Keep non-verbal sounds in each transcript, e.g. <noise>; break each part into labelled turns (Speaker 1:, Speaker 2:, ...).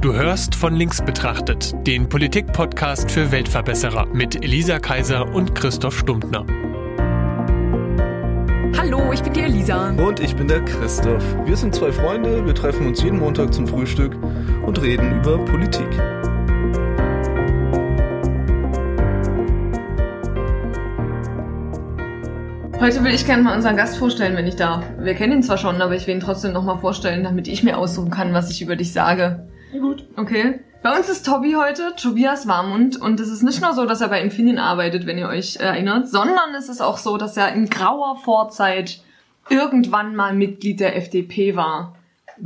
Speaker 1: Du hörst von links betrachtet, den Politik-Podcast für Weltverbesserer mit Elisa Kaiser und Christoph Stumptner.
Speaker 2: Hallo, ich bin die Elisa.
Speaker 3: Und ich bin der Christoph. Wir sind zwei Freunde, wir treffen uns jeden Montag zum Frühstück und reden über Politik.
Speaker 2: Heute will ich gerne mal unseren Gast vorstellen, wenn ich darf. Wir kennen ihn zwar schon, aber ich will ihn trotzdem nochmal vorstellen, damit ich mir aussuchen kann, was ich über dich sage.
Speaker 4: Ja, gut.
Speaker 2: Okay. Bei uns ist Tobi heute, Tobias Warmund, und es ist nicht nur so, dass er bei Infineon arbeitet, wenn ihr euch erinnert, sondern es ist auch so, dass er in grauer Vorzeit irgendwann mal Mitglied der FDP war. <laughs>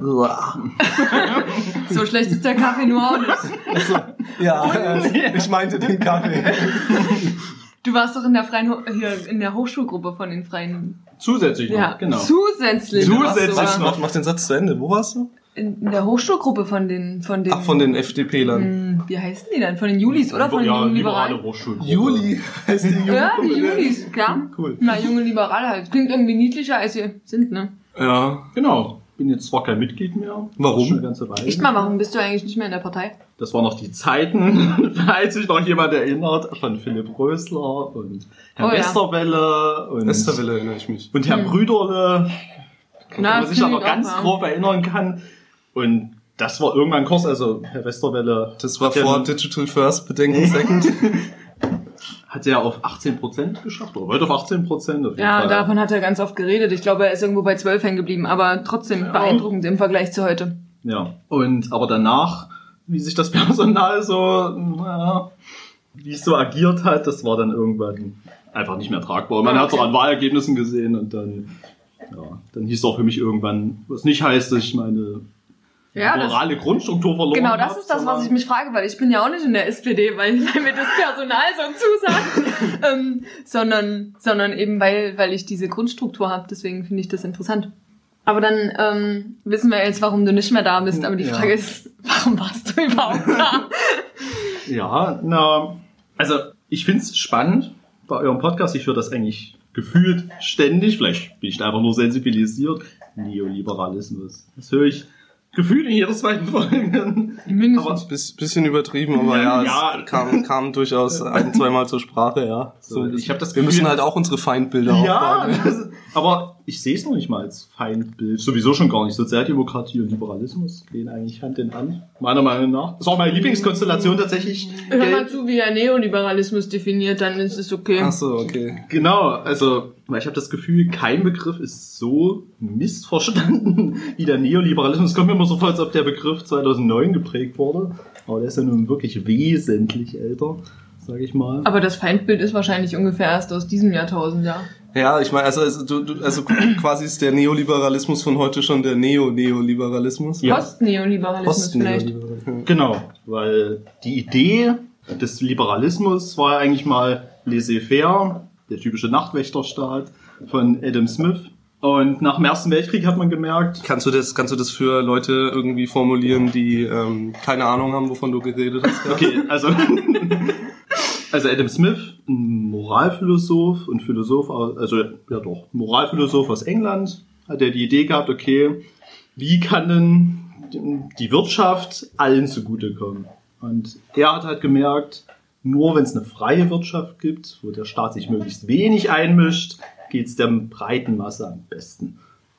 Speaker 2: so schlecht ist der Kaffee nur auch nicht.
Speaker 3: Also, ja, äh, ich meinte den Kaffee.
Speaker 2: Du warst doch in der freien Ho hier in der Hochschulgruppe von den freien.
Speaker 4: Zusätzlich noch,
Speaker 2: Ja,
Speaker 4: genau.
Speaker 2: zusätzlich.
Speaker 4: Zusätzlich.
Speaker 3: Mach, mach den Satz zu Ende. Wo warst du?
Speaker 2: In, in der Hochschulgruppe von den von den.
Speaker 3: Ach, von den FDP-Lern.
Speaker 2: Hm, Wie heißen die denn? Von den Julis oder von den
Speaker 4: ja,
Speaker 2: jungen
Speaker 4: liberale
Speaker 2: Liberalen?
Speaker 4: Hochschulgruppe.
Speaker 3: Juli heißt die Juli.
Speaker 2: Ja, die Julis, klar.
Speaker 3: Cool.
Speaker 2: Na, junge Liberale halt. Klingt irgendwie niedlicher, als sie sind, ne?
Speaker 3: Ja.
Speaker 4: Genau. Bin jetzt zwar kein Mitglied mehr.
Speaker 3: Warum?
Speaker 4: Schon eine ganze Weile.
Speaker 2: Echt mal, warum bist du eigentlich nicht mehr in der Partei?
Speaker 4: Das waren noch die Zeiten, <laughs> falls sich noch jemand erinnert, von Philipp Rösler und Herr
Speaker 2: Oh ja.
Speaker 4: Westerwelle und,
Speaker 3: Westerwelle erinnere ich mich.
Speaker 4: und Herr
Speaker 2: Hm.
Speaker 4: Brüderle,
Speaker 2: Na,
Speaker 4: wo man sich da noch
Speaker 2: auch,
Speaker 4: ganz
Speaker 2: ja.
Speaker 4: grob erinnern kann. Und das war irgendwann kurz, also Herr Westerwelle
Speaker 3: Das war
Speaker 4: ja-
Speaker 3: vor Digital First, Bedenken Second. <laughs>
Speaker 4: hat er auf 18% geschafft, oder heute auf 18% auf jeden
Speaker 2: Ja,
Speaker 4: Fall.
Speaker 2: davon hat er ganz oft geredet. Ich glaube, er ist irgendwo bei 12 hängen geblieben, aber trotzdem
Speaker 4: Ja.
Speaker 2: beeindruckend im Vergleich zu heute.
Speaker 4: Ja, und aber danach, wie sich das <laughs> Personal so, naja, wie es so agiert hat, das war dann irgendwann einfach nicht mehr tragbar. Und man hat es auch an Wahlergebnissen gesehen und dann, ja, dann hieß es auch für mich irgendwann, was nicht heißt, dass ich meine
Speaker 2: Ja, das,
Speaker 4: morale Grundstruktur verloren
Speaker 2: genau, das ist das, was ich mich frage, weil ich bin ja auch nicht in der SPD, weil, weil mir das Personal so zusagt, <laughs> ähm, sondern, sondern eben weil, weil ich diese Grundstruktur habe. Deswegen finde ich das interessant. Aber dann ähm, wissen wir jetzt, warum du nicht mehr da bist. Aber die
Speaker 4: Ja.
Speaker 2: Frage ist, warum warst du überhaupt da? <laughs>
Speaker 4: Ja, na, also ich find's spannend bei eurem Podcast. Ich höre das eigentlich gefühlt ständig. Vielleicht bin ich da einfach nur sensibilisiert. Neoliberalismus. Das höre ich gefühlt in jeder zweiten Folge.
Speaker 2: Mindestens.
Speaker 3: Bis, bisschen übertrieben, aber ja,
Speaker 4: Ja.
Speaker 3: es kam, kam durchaus ein, zweimal zur Sprache, ja.
Speaker 4: So, ich hab das
Speaker 3: wir müssen
Speaker 4: Gefühl-
Speaker 3: halt auch unsere Feindbilder
Speaker 4: Ja,
Speaker 3: aufbauen.
Speaker 4: Aber ich sehe es noch nicht mal als Feindbild. Sowieso schon gar nicht. Sozialdemokratie und Liberalismus gehen eigentlich Hand in Hand. Meiner Meinung nach. Das ist auch meine Lieblingskonstellation tatsächlich.
Speaker 2: Hör mal zu, wie er Neoliberalismus definiert, dann ist es okay.
Speaker 3: Ach so, okay.
Speaker 4: Genau, also weil ich habe das Gefühl, kein Begriff ist so missverstanden <laughs> wie der Neoliberalismus. Es kommt mir immer so vor, als ob der Begriff 2009 geprägt wurde. Aber der ist ja nun wirklich wesentlich älter, sage ich mal.
Speaker 2: Aber das Feindbild ist wahrscheinlich ungefähr erst aus diesem Jahrtausend, ja.
Speaker 3: Ja, ich meine, also, also, du, du, also quasi ist der Neoliberalismus von heute schon der Neo-Neoliberalismus.
Speaker 4: Ja.
Speaker 2: Post-Neoliberalismus vielleicht.
Speaker 3: Post-Neoliberalismus.
Speaker 4: Genau, weil die Idee des Liberalismus war ja eigentlich mal laissez-faire, der typische Nachtwächterstaat von Adam Smith. Und nach dem Ersten Weltkrieg hat man gemerkt,
Speaker 3: Kannst du das, kannst du das für Leute irgendwie formulieren, die ähm, keine Ahnung haben, wovon du geredet hast?
Speaker 4: Okay, also, also Adam Smith, ein Moralphilosoph und Philosoph, aus- also ja doch, Moralphilosoph aus England, hat er die Idee gehabt, okay, wie kann denn die Wirtschaft allen zugutekommen? Und er hat halt gemerkt, nur wenn es eine freie Wirtschaft gibt, wo der Staat sich möglichst wenig einmischt, geht es der breiten Masse am besten.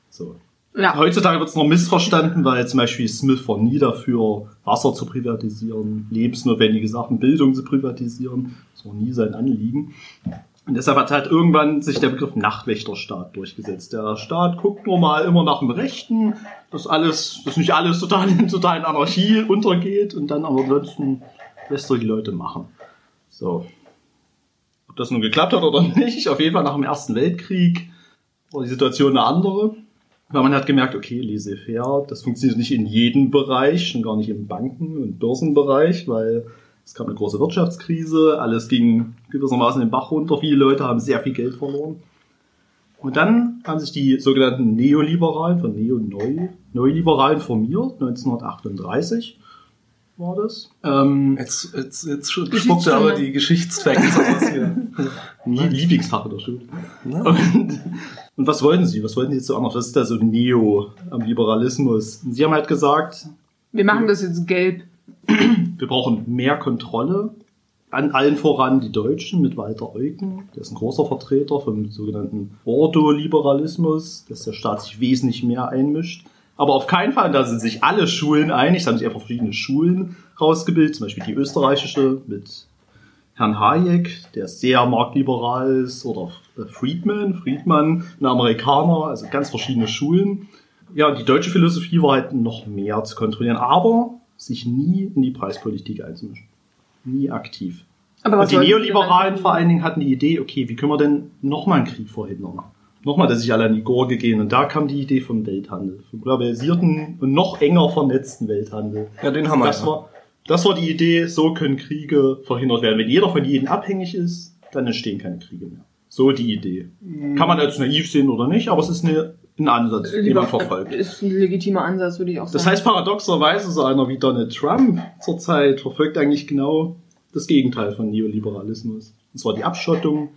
Speaker 4: So.
Speaker 2: Ja.
Speaker 4: Heutzutage wird es noch missverstanden, weil zum Beispiel Smith war nie dafür, Wasser zu privatisieren, lebensnotwendige Sachen, Bildung zu privatisieren. Das war nie sein Anliegen. Und deshalb hat halt irgendwann sich der Begriff Nachtwächterstaat durchgesetzt. Der Staat guckt nur mal immer nach dem Rechten, dass alles, dass nicht alles total in totalen Anarchie untergeht und dann aber ansonsten lässt er die Leute machen. So. Ob das nun geklappt hat oder nicht, auf jeden Fall nach dem Ersten Weltkrieg war die Situation eine andere. Weil man hat gemerkt, okay, laissez-faire, das funktioniert nicht in jedem Bereich, schon gar nicht im Banken- und Börsenbereich, weil es gab eine große Wirtschaftskrise, alles ging gewissermaßen den Bach runter, viele Leute haben sehr viel Geld verloren. Und dann haben sich die sogenannten Neoliberalen von Neo-Neu, Neoliberalen formiert, 1938 war das. Ähm,
Speaker 3: Jetzt, jetzt, jetzt spuckt er aber die Geschichtsfacts aus hier. <laughs>
Speaker 4: Lie- Lieblingsfach der Schule. Und, und was wollten sie? Was wollten sie jetzt so anders? Was ist da so Neo am Liberalismus? Und sie haben halt gesagt,
Speaker 2: Wir machen das jetzt gelb.
Speaker 4: Wir brauchen mehr Kontrolle. An allen voran die Deutschen mit Walter Eucken. Der ist ein großer Vertreter vom sogenannten Ordoliberalismus, dass der Staat sich wesentlich mehr einmischt. Aber auf keinen Fall, da sind sich alle Schulen einig, da haben sich einfach verschiedene Schulen rausgebildet, zum Beispiel die österreichische mit Herrn Hayek, der sehr marktliberal ist, oder Friedman, Friedman, ein Amerikaner, also ganz verschiedene Schulen. Ja, die deutsche Philosophie war halt noch mehr zu kontrollieren, aber sich nie in die Preispolitik einzumischen. Nie aktiv.
Speaker 2: Aber
Speaker 4: Und
Speaker 2: was
Speaker 4: die
Speaker 2: wollten wir
Speaker 4: Neoliberalen vor allen Dingen hatten die Idee, okay, wie können wir denn nochmal einen Krieg verhindern? Nochmal, dass sich alle an die Gurke gehen. Und da kam die Idee vom Welthandel, vom globalisierten und noch enger vernetzten Welthandel.
Speaker 5: Ja, den haben wir.
Speaker 4: Das war, das war die Idee, so können Kriege verhindert werden. Wenn jeder von jedem abhängig ist, dann entstehen keine Kriege mehr. So die Idee. Kann man als naiv sehen oder nicht, aber es ist eine, ein Ansatz, den
Speaker 2: Lieber,
Speaker 4: man verfolgt. <laughs>
Speaker 2: Ist ein legitimer Ansatz, würde ich auch sagen.
Speaker 4: Das heißt, paradoxerweise, so einer wie Donald Trump zurzeit verfolgt eigentlich genau das Gegenteil von Neoliberalismus. Und zwar die Abschottung,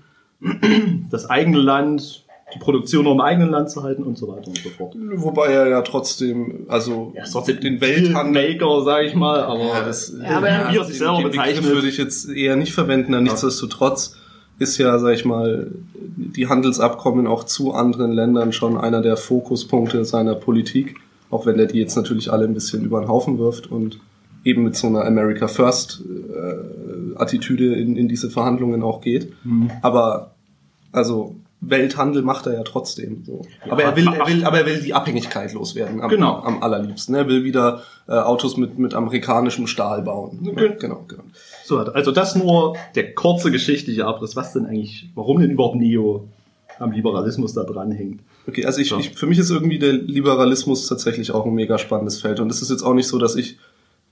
Speaker 4: das eigene Land, die Produktion nur im eigenen Land zu halten und so weiter und so fort.
Speaker 5: Wobei er ja trotzdem, also
Speaker 4: Ja, ist trotzdem
Speaker 5: den Welthandel.
Speaker 4: Maker, sag ich mal, aber
Speaker 5: Ja, das,
Speaker 2: Ja, aber-
Speaker 4: wie er sich selber
Speaker 5: den, den Begriff
Speaker 4: bezeichnet.
Speaker 5: würde ich jetzt eher nicht verwenden. Ja. Nichtsdestotrotz ist ja, sag ich mal, die Handelsabkommen auch zu anderen Ländern schon einer der Fokuspunkte seiner Politik, auch wenn er die jetzt natürlich alle ein bisschen über den Haufen wirft und eben mit so einer America First äh, Attitüde in, in diese Verhandlungen auch geht.
Speaker 4: Mhm.
Speaker 5: Aber also Welthandel macht er ja trotzdem. So. Aber er will, er will, aber er will die Abhängigkeit loswerden. Am,
Speaker 4: Genau.
Speaker 5: am allerliebsten. Er will wieder äh, Autos mit mit amerikanischem Stahl bauen.
Speaker 4: Okay.
Speaker 5: Genau, genau.
Speaker 4: So, also das nur der kurze geschichtliche Abriss. Was denn eigentlich, warum denn überhaupt Neo am Liberalismus da dranhängt?
Speaker 5: Okay, also ich,
Speaker 4: So.
Speaker 5: ich für mich ist irgendwie der Liberalismus tatsächlich auch ein mega spannendes Feld und es ist jetzt auch nicht so, dass ich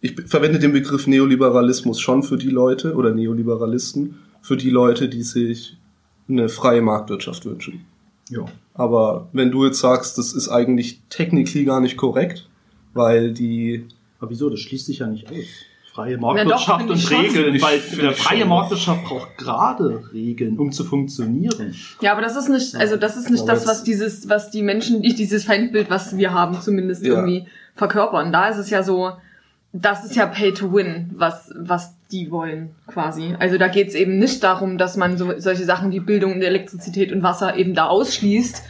Speaker 5: ich verwende den Begriff Neoliberalismus schon für die Leute oder Neoliberalisten für die Leute, die sich eine freie Marktwirtschaft wünschen.
Speaker 4: Ja.
Speaker 5: Aber wenn du jetzt sagst, das ist eigentlich technically gar nicht korrekt, weil die
Speaker 4: Aber wieso? Das schließt sich ja nicht aus. Freie
Speaker 2: doch,
Speaker 4: Marktwirtschaft
Speaker 2: finde
Speaker 4: und. Regeln, weil eine freie. Marktwirtschaft braucht gerade Regeln, um zu funktionieren.
Speaker 2: Ja, aber das ist nicht, also das ist nicht
Speaker 5: Aber
Speaker 2: das, was dieses, was die Menschen, die dieses Feindbild, was wir haben, zumindest
Speaker 5: Ja.
Speaker 2: irgendwie verkörpern. Da ist es ja so, das ist ja Pay to Win, was, was die wollen, quasi. Also da geht's eben nicht darum, dass man so, solche Sachen wie Bildung und Elektrizität und Wasser eben da ausschließt.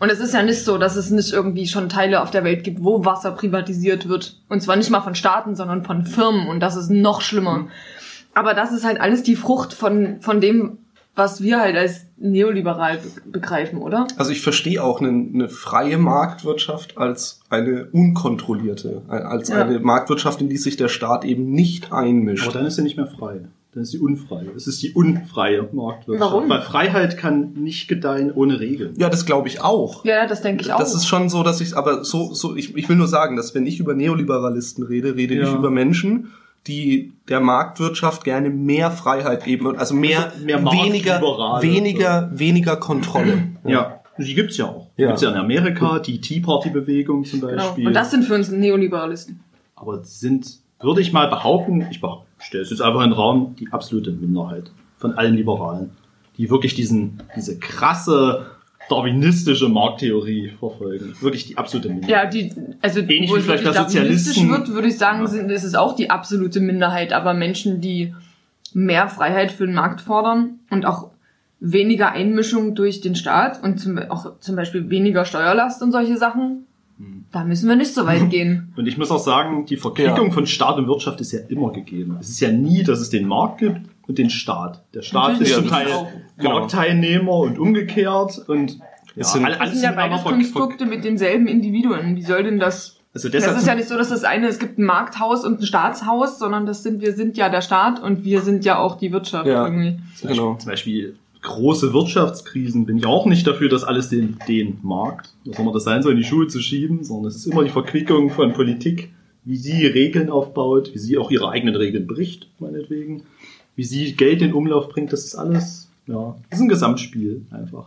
Speaker 2: Und es ist ja nicht so, dass es nicht irgendwie schon Teile auf der Welt gibt, wo Wasser privatisiert wird. Und zwar nicht mal von Staaten, sondern von Firmen. Und das ist noch schlimmer. Aber das ist halt alles die Frucht von, von dem, was wir halt als neoliberal be begreifen, oder?
Speaker 5: Also ich verstehe auch eine, eine freie Marktwirtschaft als eine unkontrollierte, als
Speaker 2: Ja.
Speaker 5: eine Marktwirtschaft, in die sich der Staat eben nicht einmischt.
Speaker 4: Aber dann ist sie nicht mehr frei. Dann ist sie unfrei. Es ist die unfreie Marktwirtschaft.
Speaker 2: Warum?
Speaker 4: Weil Freiheit kann nicht gedeihen ohne Regeln.
Speaker 5: Ja, das glaube ich auch.
Speaker 2: Ja, das denke ich auch.
Speaker 5: Das ist schon so, dass ich, aber so, so, ich, ich will nur sagen, dass wenn ich über Neoliberalisten rede, rede
Speaker 4: Ja.
Speaker 5: ich über Menschen, die der Marktwirtschaft gerne mehr Freiheit geben und also mehr,
Speaker 4: Also mehr
Speaker 5: weniger, weniger, weniger Kontrolle.
Speaker 4: Ja. Die gibt's ja auch. Die
Speaker 5: Ja.
Speaker 4: gibt's ja in Amerika, die Tea Party Bewegung zum
Speaker 2: genau.
Speaker 4: Beispiel.
Speaker 2: Und das sind für uns Neoliberalisten.
Speaker 4: aber sind, würde ich mal behaupten, ich stelle es jetzt einfach in den Raum, die absolute Minderheit von allen Liberalen, die wirklich diesen, diese krasse darwinistische Markttheorie verfolgen. Wirklich die absolute Minderheit.
Speaker 2: Ja, die, also
Speaker 4: Ähnlich
Speaker 2: wo
Speaker 4: wie
Speaker 2: es
Speaker 4: vielleicht bei Sozialisten.
Speaker 2: wird, würde ich sagen,
Speaker 4: Ja.
Speaker 2: sind, ist es auch die absolute Minderheit. Aber Menschen, die mehr Freiheit für den Markt fordern und auch weniger Einmischung durch den Staat und zum, auch zum Beispiel weniger Steuerlast und solche Sachen,
Speaker 4: Hm.
Speaker 2: da müssen wir nicht so weit <laughs> gehen.
Speaker 4: Und ich muss auch sagen, die Verquickung
Speaker 5: Ja.
Speaker 4: von Staat und Wirtschaft ist ja immer gegeben. Es ist ja nie, dass es den Markt gibt und den Staat. Der Staat
Speaker 2: Natürlich
Speaker 4: ist zum Teil
Speaker 2: auch.
Speaker 5: Genau.
Speaker 4: Marktteilnehmer und umgekehrt und ja,
Speaker 5: Es sind-
Speaker 2: Das sind ja beides Konstrukte mit denselben Individuen. Wie soll denn das?
Speaker 4: Also
Speaker 2: Das ist ja nicht so, dass das eine, es gibt ein Markthaus und ein Staatshaus, sondern das sind, wir sind ja der Staat und wir sind ja auch die Wirtschaft
Speaker 5: Ja.
Speaker 2: irgendwie.
Speaker 4: Zum
Speaker 5: Genau.
Speaker 4: Beispiel, zum Beispiel große Wirtschaftskrisen bin ich auch nicht dafür, dass alles den, den Markt, was immer das sein soll, in die Schuhe zu schieben, sondern es ist immer die Verquickung von Politik, wie sie Regeln aufbaut, wie sie auch ihre eigenen Regeln bricht, meinetwegen, wie sie Geld in Umlauf bringt, das ist alles, ja, das ist ein Gesamtspiel einfach.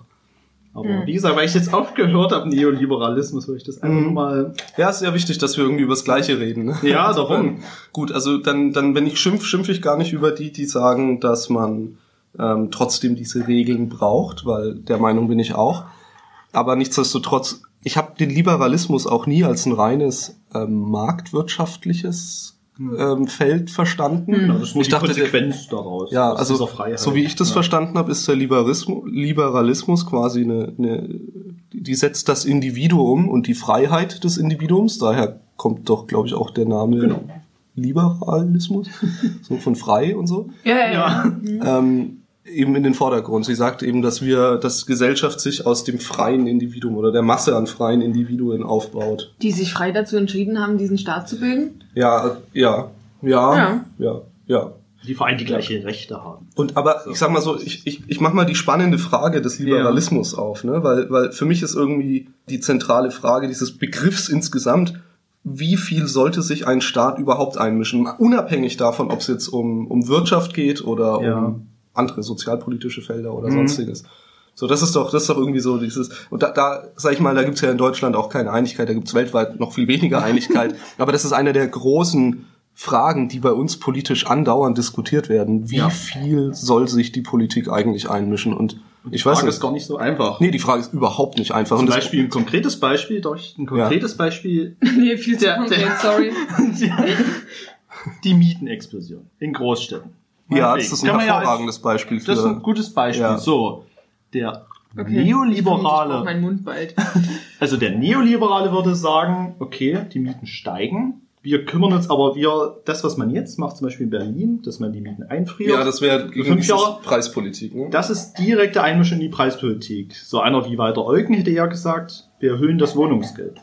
Speaker 4: Aber
Speaker 2: Hm.
Speaker 4: wie gesagt, weil ich jetzt aufgehört habe, Neoliberalismus, weil ich das einfach
Speaker 5: Mhm.
Speaker 4: mal,
Speaker 5: Ja, ist ja wichtig, dass wir irgendwie über das Gleiche reden. Ne?
Speaker 4: ja, darum. <laughs>
Speaker 5: Gut, also dann, dann, wenn ich schimpf, schimpfe ich gar nicht über die, die sagen, dass man ähm, trotzdem diese Regeln braucht, weil der Meinung bin ich auch. Aber nichtsdestotrotz, ich habe den Liberalismus auch nie als ein reines ähm, marktwirtschaftliches ähm, Feld verstanden.
Speaker 4: Ja, das ist nur
Speaker 5: ich
Speaker 4: die
Speaker 5: dachte, der,
Speaker 4: Konsequenz daraus.
Speaker 5: ja, also so wie ich das
Speaker 4: Ja.
Speaker 5: verstanden habe, ist der Liberalismus, Liberalismus quasi eine, eine, die setzt das Individuum und die Freiheit des Individuums. Daher kommt doch, glaube ich, auch der Name
Speaker 4: Genau.
Speaker 5: Liberalismus, <laughs> so von frei und so.
Speaker 2: Ja, ja,
Speaker 4: Ja.
Speaker 2: ja.
Speaker 5: ähm, eben in den Vordergrund. Sie sagt eben, dass wir, dass Gesellschaft sich aus dem freien Individuum oder der Masse an freien Individuen aufbaut.
Speaker 2: Die sich frei dazu entschieden haben, diesen Staat zu bilden.
Speaker 5: Ja, ja, ja,
Speaker 2: Ja.
Speaker 5: ja, ja.
Speaker 4: Die vor allem die gleiche Rechte haben.
Speaker 5: Und aber ich sag mal so, ich, ich, ich mach mal die spannende Frage des Liberalismus auf, ne? Weil, weil für mich ist irgendwie die zentrale Frage dieses Begriffs insgesamt, wie viel sollte sich ein Staat überhaupt einmischen, unabhängig davon, ob es jetzt um, um Wirtschaft geht oder
Speaker 4: Ja.
Speaker 5: um andere sozialpolitische Felder oder
Speaker 4: Mhm.
Speaker 5: sonstiges. So, das ist doch, das ist doch irgendwie so dieses, und da, da sag ich mal, da gibt's ja in Deutschland auch keine Einigkeit, da gibt's weltweit noch viel weniger <laughs> Einigkeit, aber das ist eine der großen Fragen, die bei uns politisch andauernd diskutiert werden. Wie
Speaker 4: Ja.
Speaker 5: viel soll sich die Politik eigentlich einmischen? Und ich
Speaker 4: Die
Speaker 5: weiß
Speaker 4: Frage
Speaker 5: nicht.
Speaker 4: ist gar nicht so einfach.
Speaker 5: Nee, die Frage ist überhaupt nicht einfach.
Speaker 4: Zum Beispiel ein konkretes Beispiel, durch ein konkretes Beispiel, <laughs>
Speaker 2: Nee, viel zu
Speaker 4: Der-
Speaker 2: konkret,
Speaker 4: der-
Speaker 2: sorry. <laughs>
Speaker 4: die Mietenexplosion in Großstädten.
Speaker 5: Ja, das ist ein
Speaker 4: Kann man ja
Speaker 5: hervorragendes Beispiel für.
Speaker 4: Das ist ein gutes Beispiel.
Speaker 5: Ja.
Speaker 4: So, der
Speaker 2: Okay. Ich
Speaker 4: Neoliberale,
Speaker 2: meinen Mund bald. <laughs>
Speaker 4: also der Neoliberale würde sagen, okay, die Mieten steigen. Wir kümmern uns aber, wir, das, was man jetzt macht, zum Beispiel in Berlin, dass man die Mieten einfriert.
Speaker 5: ja, das wäre
Speaker 4: fünf Jahre-
Speaker 5: Preispolitik. Ne?
Speaker 4: Das ist direkte Einmischung in die Preispolitik. So einer wie Walter Eugen hätte ja gesagt, wir erhöhen das Wohnungsgeld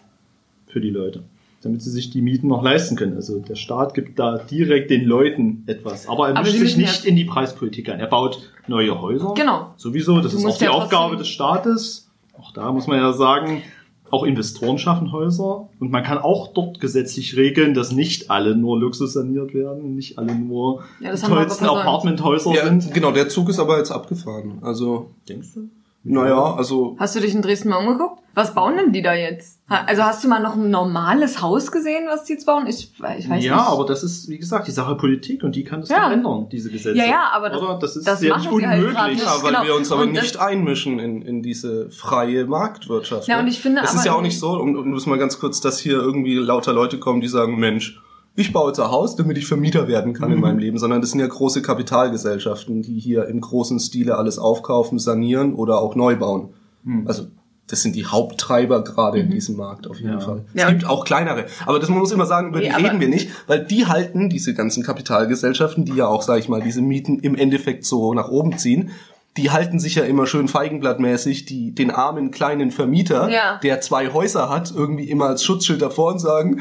Speaker 4: für die Leute, damit sie sich die Mieten noch leisten können. Also der Staat gibt da direkt den Leuten etwas, aber er
Speaker 2: Aber
Speaker 4: mischt sich nicht in die Preispolitik ein. Er baut neue Häuser.
Speaker 2: Genau.
Speaker 4: Sowieso, das
Speaker 2: Du
Speaker 4: ist auch die
Speaker 2: ja
Speaker 4: Aufgabe des Staates. Auch da muss man ja sagen, auch Investoren schaffen Häuser und man kann auch dort gesetzlich regeln, dass nicht alle nur Luxus saniert werden, nicht alle nur
Speaker 2: Ja, das
Speaker 4: die tollsten. Apartmenthäuser
Speaker 5: Ja,
Speaker 4: sind.
Speaker 5: genau, der Zug ist aber jetzt abgefahren. Also,
Speaker 4: Denkst du?
Speaker 5: Naja, also
Speaker 2: Hast du dich in Dresden mal umgeguckt? Was bauen denn die da jetzt? Also hast du mal noch ein normales Haus gesehen, was die jetzt bauen? Ich, ich weiß
Speaker 4: ja,
Speaker 2: nicht.
Speaker 4: aber das ist, wie gesagt, die Sache Politik und die kann das
Speaker 2: Ja.
Speaker 4: ändern, diese Gesetze.
Speaker 2: Ja, ja, aber das-
Speaker 4: Oder? das ist
Speaker 2: das
Speaker 4: ja nicht
Speaker 2: halt
Speaker 4: unmöglich.
Speaker 2: gerade nicht.
Speaker 5: Ja, weil
Speaker 2: Genau.
Speaker 5: wir uns aber
Speaker 2: Und
Speaker 5: nicht einmischen in, in diese freie Marktwirtschaft.
Speaker 2: Ja,
Speaker 5: ne?
Speaker 2: und ich finde
Speaker 5: Es ist ja auch nicht so, um, um das mal ganz kurz, dass hier irgendwie lauter Leute kommen, die sagen, Mensch, ich baue jetzt ein Haus, damit ich Vermieter werden kann
Speaker 2: Mhm.
Speaker 5: in meinem Leben, sondern das sind ja große Kapitalgesellschaften, die hier im großen Stile alles aufkaufen, sanieren oder auch neu bauen.
Speaker 2: Mhm.
Speaker 5: Also das sind die Haupttreiber gerade in diesem Markt auf jeden
Speaker 4: Ja.
Speaker 5: Fall.
Speaker 2: Ja.
Speaker 5: Es gibt auch kleinere, aber das man muss immer sagen, über
Speaker 2: Nee,
Speaker 5: die
Speaker 2: aber-
Speaker 5: reden wir nicht, weil die halten diese ganzen Kapitalgesellschaften, die ja auch, sag ich mal, diese Mieten im Endeffekt so nach oben ziehen, die halten sich ja immer schön feigenblattmäßig die, den armen kleinen Vermieter,
Speaker 2: Ja.
Speaker 5: der zwei Häuser hat, irgendwie immer als Schutzschild davor und sagen,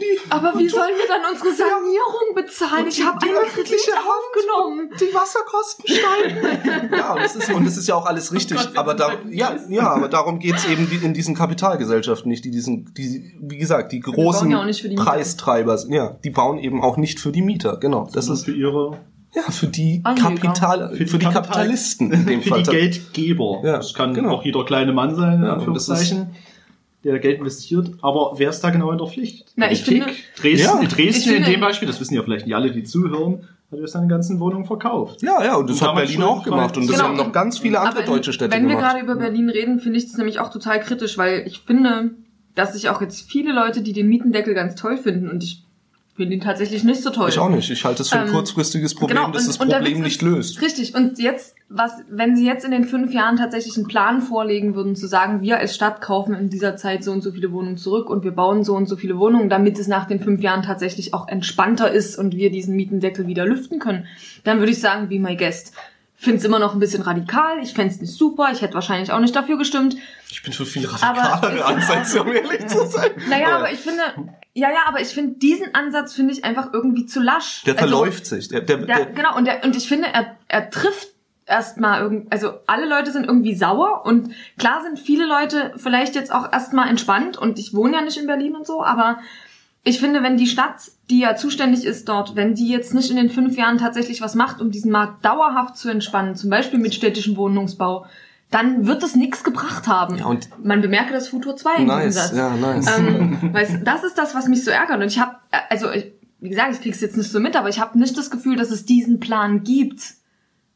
Speaker 5: die,
Speaker 2: Aber wie sollen wir dann unsere Sanierung bezahlen?
Speaker 5: Und
Speaker 2: Ich
Speaker 5: die-
Speaker 2: habe
Speaker 5: die öffentliche
Speaker 2: Kredit
Speaker 5: Hand.
Speaker 2: aufgenommen.
Speaker 5: die Wasserkosten steigen. <laughs> ja, und das, ist, und das ist ja auch alles richtig.
Speaker 2: Gott,
Speaker 5: aber, da, ja, ja, aber darum geht's eben die- in diesen Kapitalgesellschaften nicht, die diesen, die, wie gesagt, die großen
Speaker 2: ja nicht für die.
Speaker 5: Preistreiber sind. Ja, die bauen eben auch nicht für die Mieter. Genau. Das
Speaker 4: Das ist für ihre,
Speaker 5: ja für die
Speaker 2: Anleger.
Speaker 5: Kapital, für, die
Speaker 4: Kapital-
Speaker 5: Kapitalisten in <laughs> dem
Speaker 4: für
Speaker 5: Fall.
Speaker 4: die Geldgeber.
Speaker 5: Ja,
Speaker 4: das kann
Speaker 5: genau.
Speaker 4: auch jeder kleine Mann sein, in
Speaker 5: Ja,
Speaker 4: Anführungszeichen, der Geld investiert. Aber wer ist da genau in der Pflicht?
Speaker 2: Na, ich
Speaker 4: Politik?
Speaker 2: finde-
Speaker 4: Dresden,
Speaker 5: Ja.
Speaker 4: Dresden
Speaker 2: Ich
Speaker 4: in
Speaker 2: finde-
Speaker 4: dem Beispiel, das wissen ja vielleicht nicht alle, die zuhören, hat er seine ganzen Wohnungen verkauft.
Speaker 5: Ja, ja, und das
Speaker 4: Und
Speaker 5: hat Berlin auch gemacht und das
Speaker 2: Genau.
Speaker 5: haben noch ganz viele andere
Speaker 2: Aber
Speaker 5: deutsche Städte
Speaker 2: Wenn wir
Speaker 5: gemacht.
Speaker 2: gerade über Berlin reden, finde ich das nämlich auch total kritisch, weil ich finde, dass sich auch jetzt viele Leute, die den Mietendeckel ganz toll finden und ich finde ihn tatsächlich nicht so toll.
Speaker 5: Ich auch nicht. Ich halte es für ein
Speaker 2: Ähm,
Speaker 5: kurzfristiges Problem,
Speaker 2: genau,
Speaker 5: das
Speaker 2: und-
Speaker 5: das
Speaker 2: der
Speaker 5: Problem nicht löst.
Speaker 2: Richtig. Und jetzt, was, wenn Sie jetzt in den fünf Jahren tatsächlich einen Plan vorlegen würden, zu sagen, wir als Stadt kaufen in dieser Zeit so und so viele Wohnungen zurück und wir bauen so und so viele Wohnungen, damit es nach den fünf Jahren tatsächlich auch entspannter ist und wir diesen Mietendeckel wieder lüften können, dann würde ich sagen, be my guest. Finde es immer noch ein bisschen radikal. Ich fände es nicht super. Ich hätte wahrscheinlich auch nicht dafür gestimmt.
Speaker 5: Ich bin für viel radikalere Ansätze, um ehrlich zu sein. <laughs>
Speaker 2: Naja, aber ich finde, ja, ja, aber ich finde diesen Ansatz finde ich einfach irgendwie zu lasch.
Speaker 5: Der
Speaker 2: Also-
Speaker 5: verläuft sich. Der, der,
Speaker 2: Ja,
Speaker 5: der,
Speaker 2: genau, und, der, und ich finde, er, er trifft erstmal irgend, also alle Leute sind irgendwie sauer und klar sind viele Leute vielleicht jetzt auch erstmal entspannt und ich wohne ja nicht in Berlin und so, aber ich finde, wenn die Stadt, die ja zuständig ist dort, wenn die jetzt nicht in den fünf Jahren tatsächlich was macht, um diesen Markt dauerhaft zu entspannen, zum Beispiel mit städtischem Wohnungsbau, dann wird es nichts gebracht haben.
Speaker 5: Ja, und-
Speaker 2: Man bemerke das Futur 2 in diesem
Speaker 5: nice,
Speaker 2: Satz.
Speaker 5: ja, nice.
Speaker 2: Ähm, <laughs> weißt, das ist das, was mich so ärgert. Und ich habe, also ich, wie gesagt, ich krieg's jetzt nicht so mit, aber ich habe nicht das Gefühl, dass es diesen Plan gibt,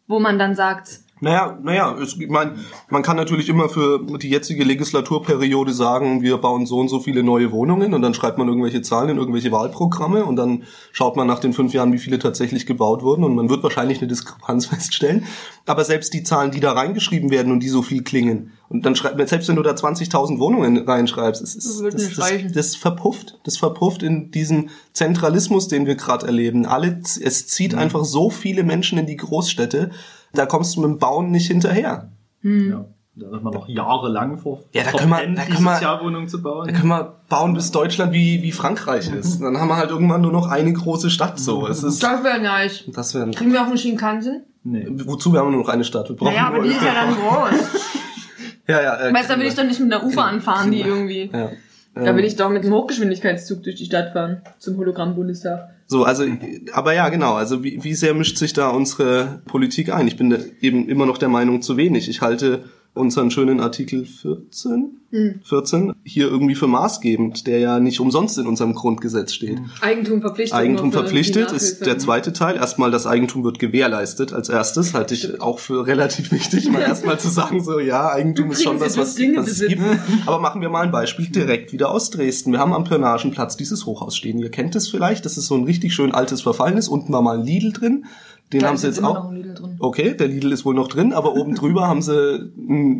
Speaker 2: wo man dann sagt,
Speaker 5: Naja, naja, es, ich meine, man kann natürlich immer für die jetzige Legislaturperiode sagen, wir bauen so und so viele neue Wohnungen und dann schreibt man irgendwelche Zahlen in irgendwelche Wahlprogramme und dann schaut man nach den fünf Jahren, wie viele tatsächlich gebaut wurden und man wird wahrscheinlich eine Diskrepanz <laughs> feststellen. Aber selbst die Zahlen, die da reingeschrieben werden und die so viel klingen, und dann schreibt, selbst wenn du da 20.000 Wohnungen reinschreibst, es ist,
Speaker 2: Das
Speaker 5: das, das, das verpufft, das verpufft in diesem Zentralismus, den wir gerade erleben. Alle, es zieht
Speaker 2: Mhm.
Speaker 5: einfach so viele Menschen in die Großstädte, da kommst du mit dem Bauen nicht hinterher.
Speaker 4: Ja. Da ist man noch jahrelang vor
Speaker 5: Ja, da können wir-
Speaker 4: verpennt,
Speaker 5: da
Speaker 4: die
Speaker 5: können wir-
Speaker 4: Sozialwohnungen zu bauen.
Speaker 5: Da können wir bauen, bis Deutschland wie, wie Frankreich ist. Dann haben wir halt irgendwann nur noch eine große Stadt. So, es ist,
Speaker 2: Das wäre nice.
Speaker 5: das wäre,
Speaker 2: Kriegen wir auch einen Shinkansen?
Speaker 4: nee.
Speaker 5: wozu wir haben nur noch eine Stadt. Wir brauchen
Speaker 2: Naja, aber die ist ja dann groß. <laughs>
Speaker 5: Ja, ja. Äh,
Speaker 2: Weißt du, da will ich doch nicht mit einer U-Bahn fahren, die irgendwie.
Speaker 5: Ja.
Speaker 2: Da will ich doch mit einem Hochgeschwindigkeitszug durch die Stadt fahren. Zum Hologramm-Bundestag.
Speaker 5: So, also, aber ja, genau. Also, wie, wie sehr mischt sich da unsere Politik ein? Ich bin eben immer noch der Meinung zu wenig. Ich halte unseren schönen Artikel 14,
Speaker 2: Hm.
Speaker 5: 14 hier irgendwie für maßgebend, der ja nicht umsonst in unserem Grundgesetz steht.
Speaker 2: Eigentum verpflichtet.
Speaker 5: Eigentum verpflichtet ist der zweite Teil. Erstmal das Eigentum wird gewährleistet als erstes. Halte ich auch für relativ wichtig, mal <laughs> erstmal zu sagen, so ja, Eigentum ist schon
Speaker 2: Übrigens,
Speaker 5: was, was, es gibt. Aber machen wir mal ein Beispiel direkt wieder aus Dresden. Wir haben am Pirnagenplatz dieses Hochhaus stehen. Ihr kennt es vielleicht. Das ist so ein richtig schön altes Verfallenes. Unten war mal ein Lidl drin. Den
Speaker 2: Da
Speaker 5: haben sie jetzt auch. Okay, der Lidl ist wohl noch drin, aber oben drüber haben sie,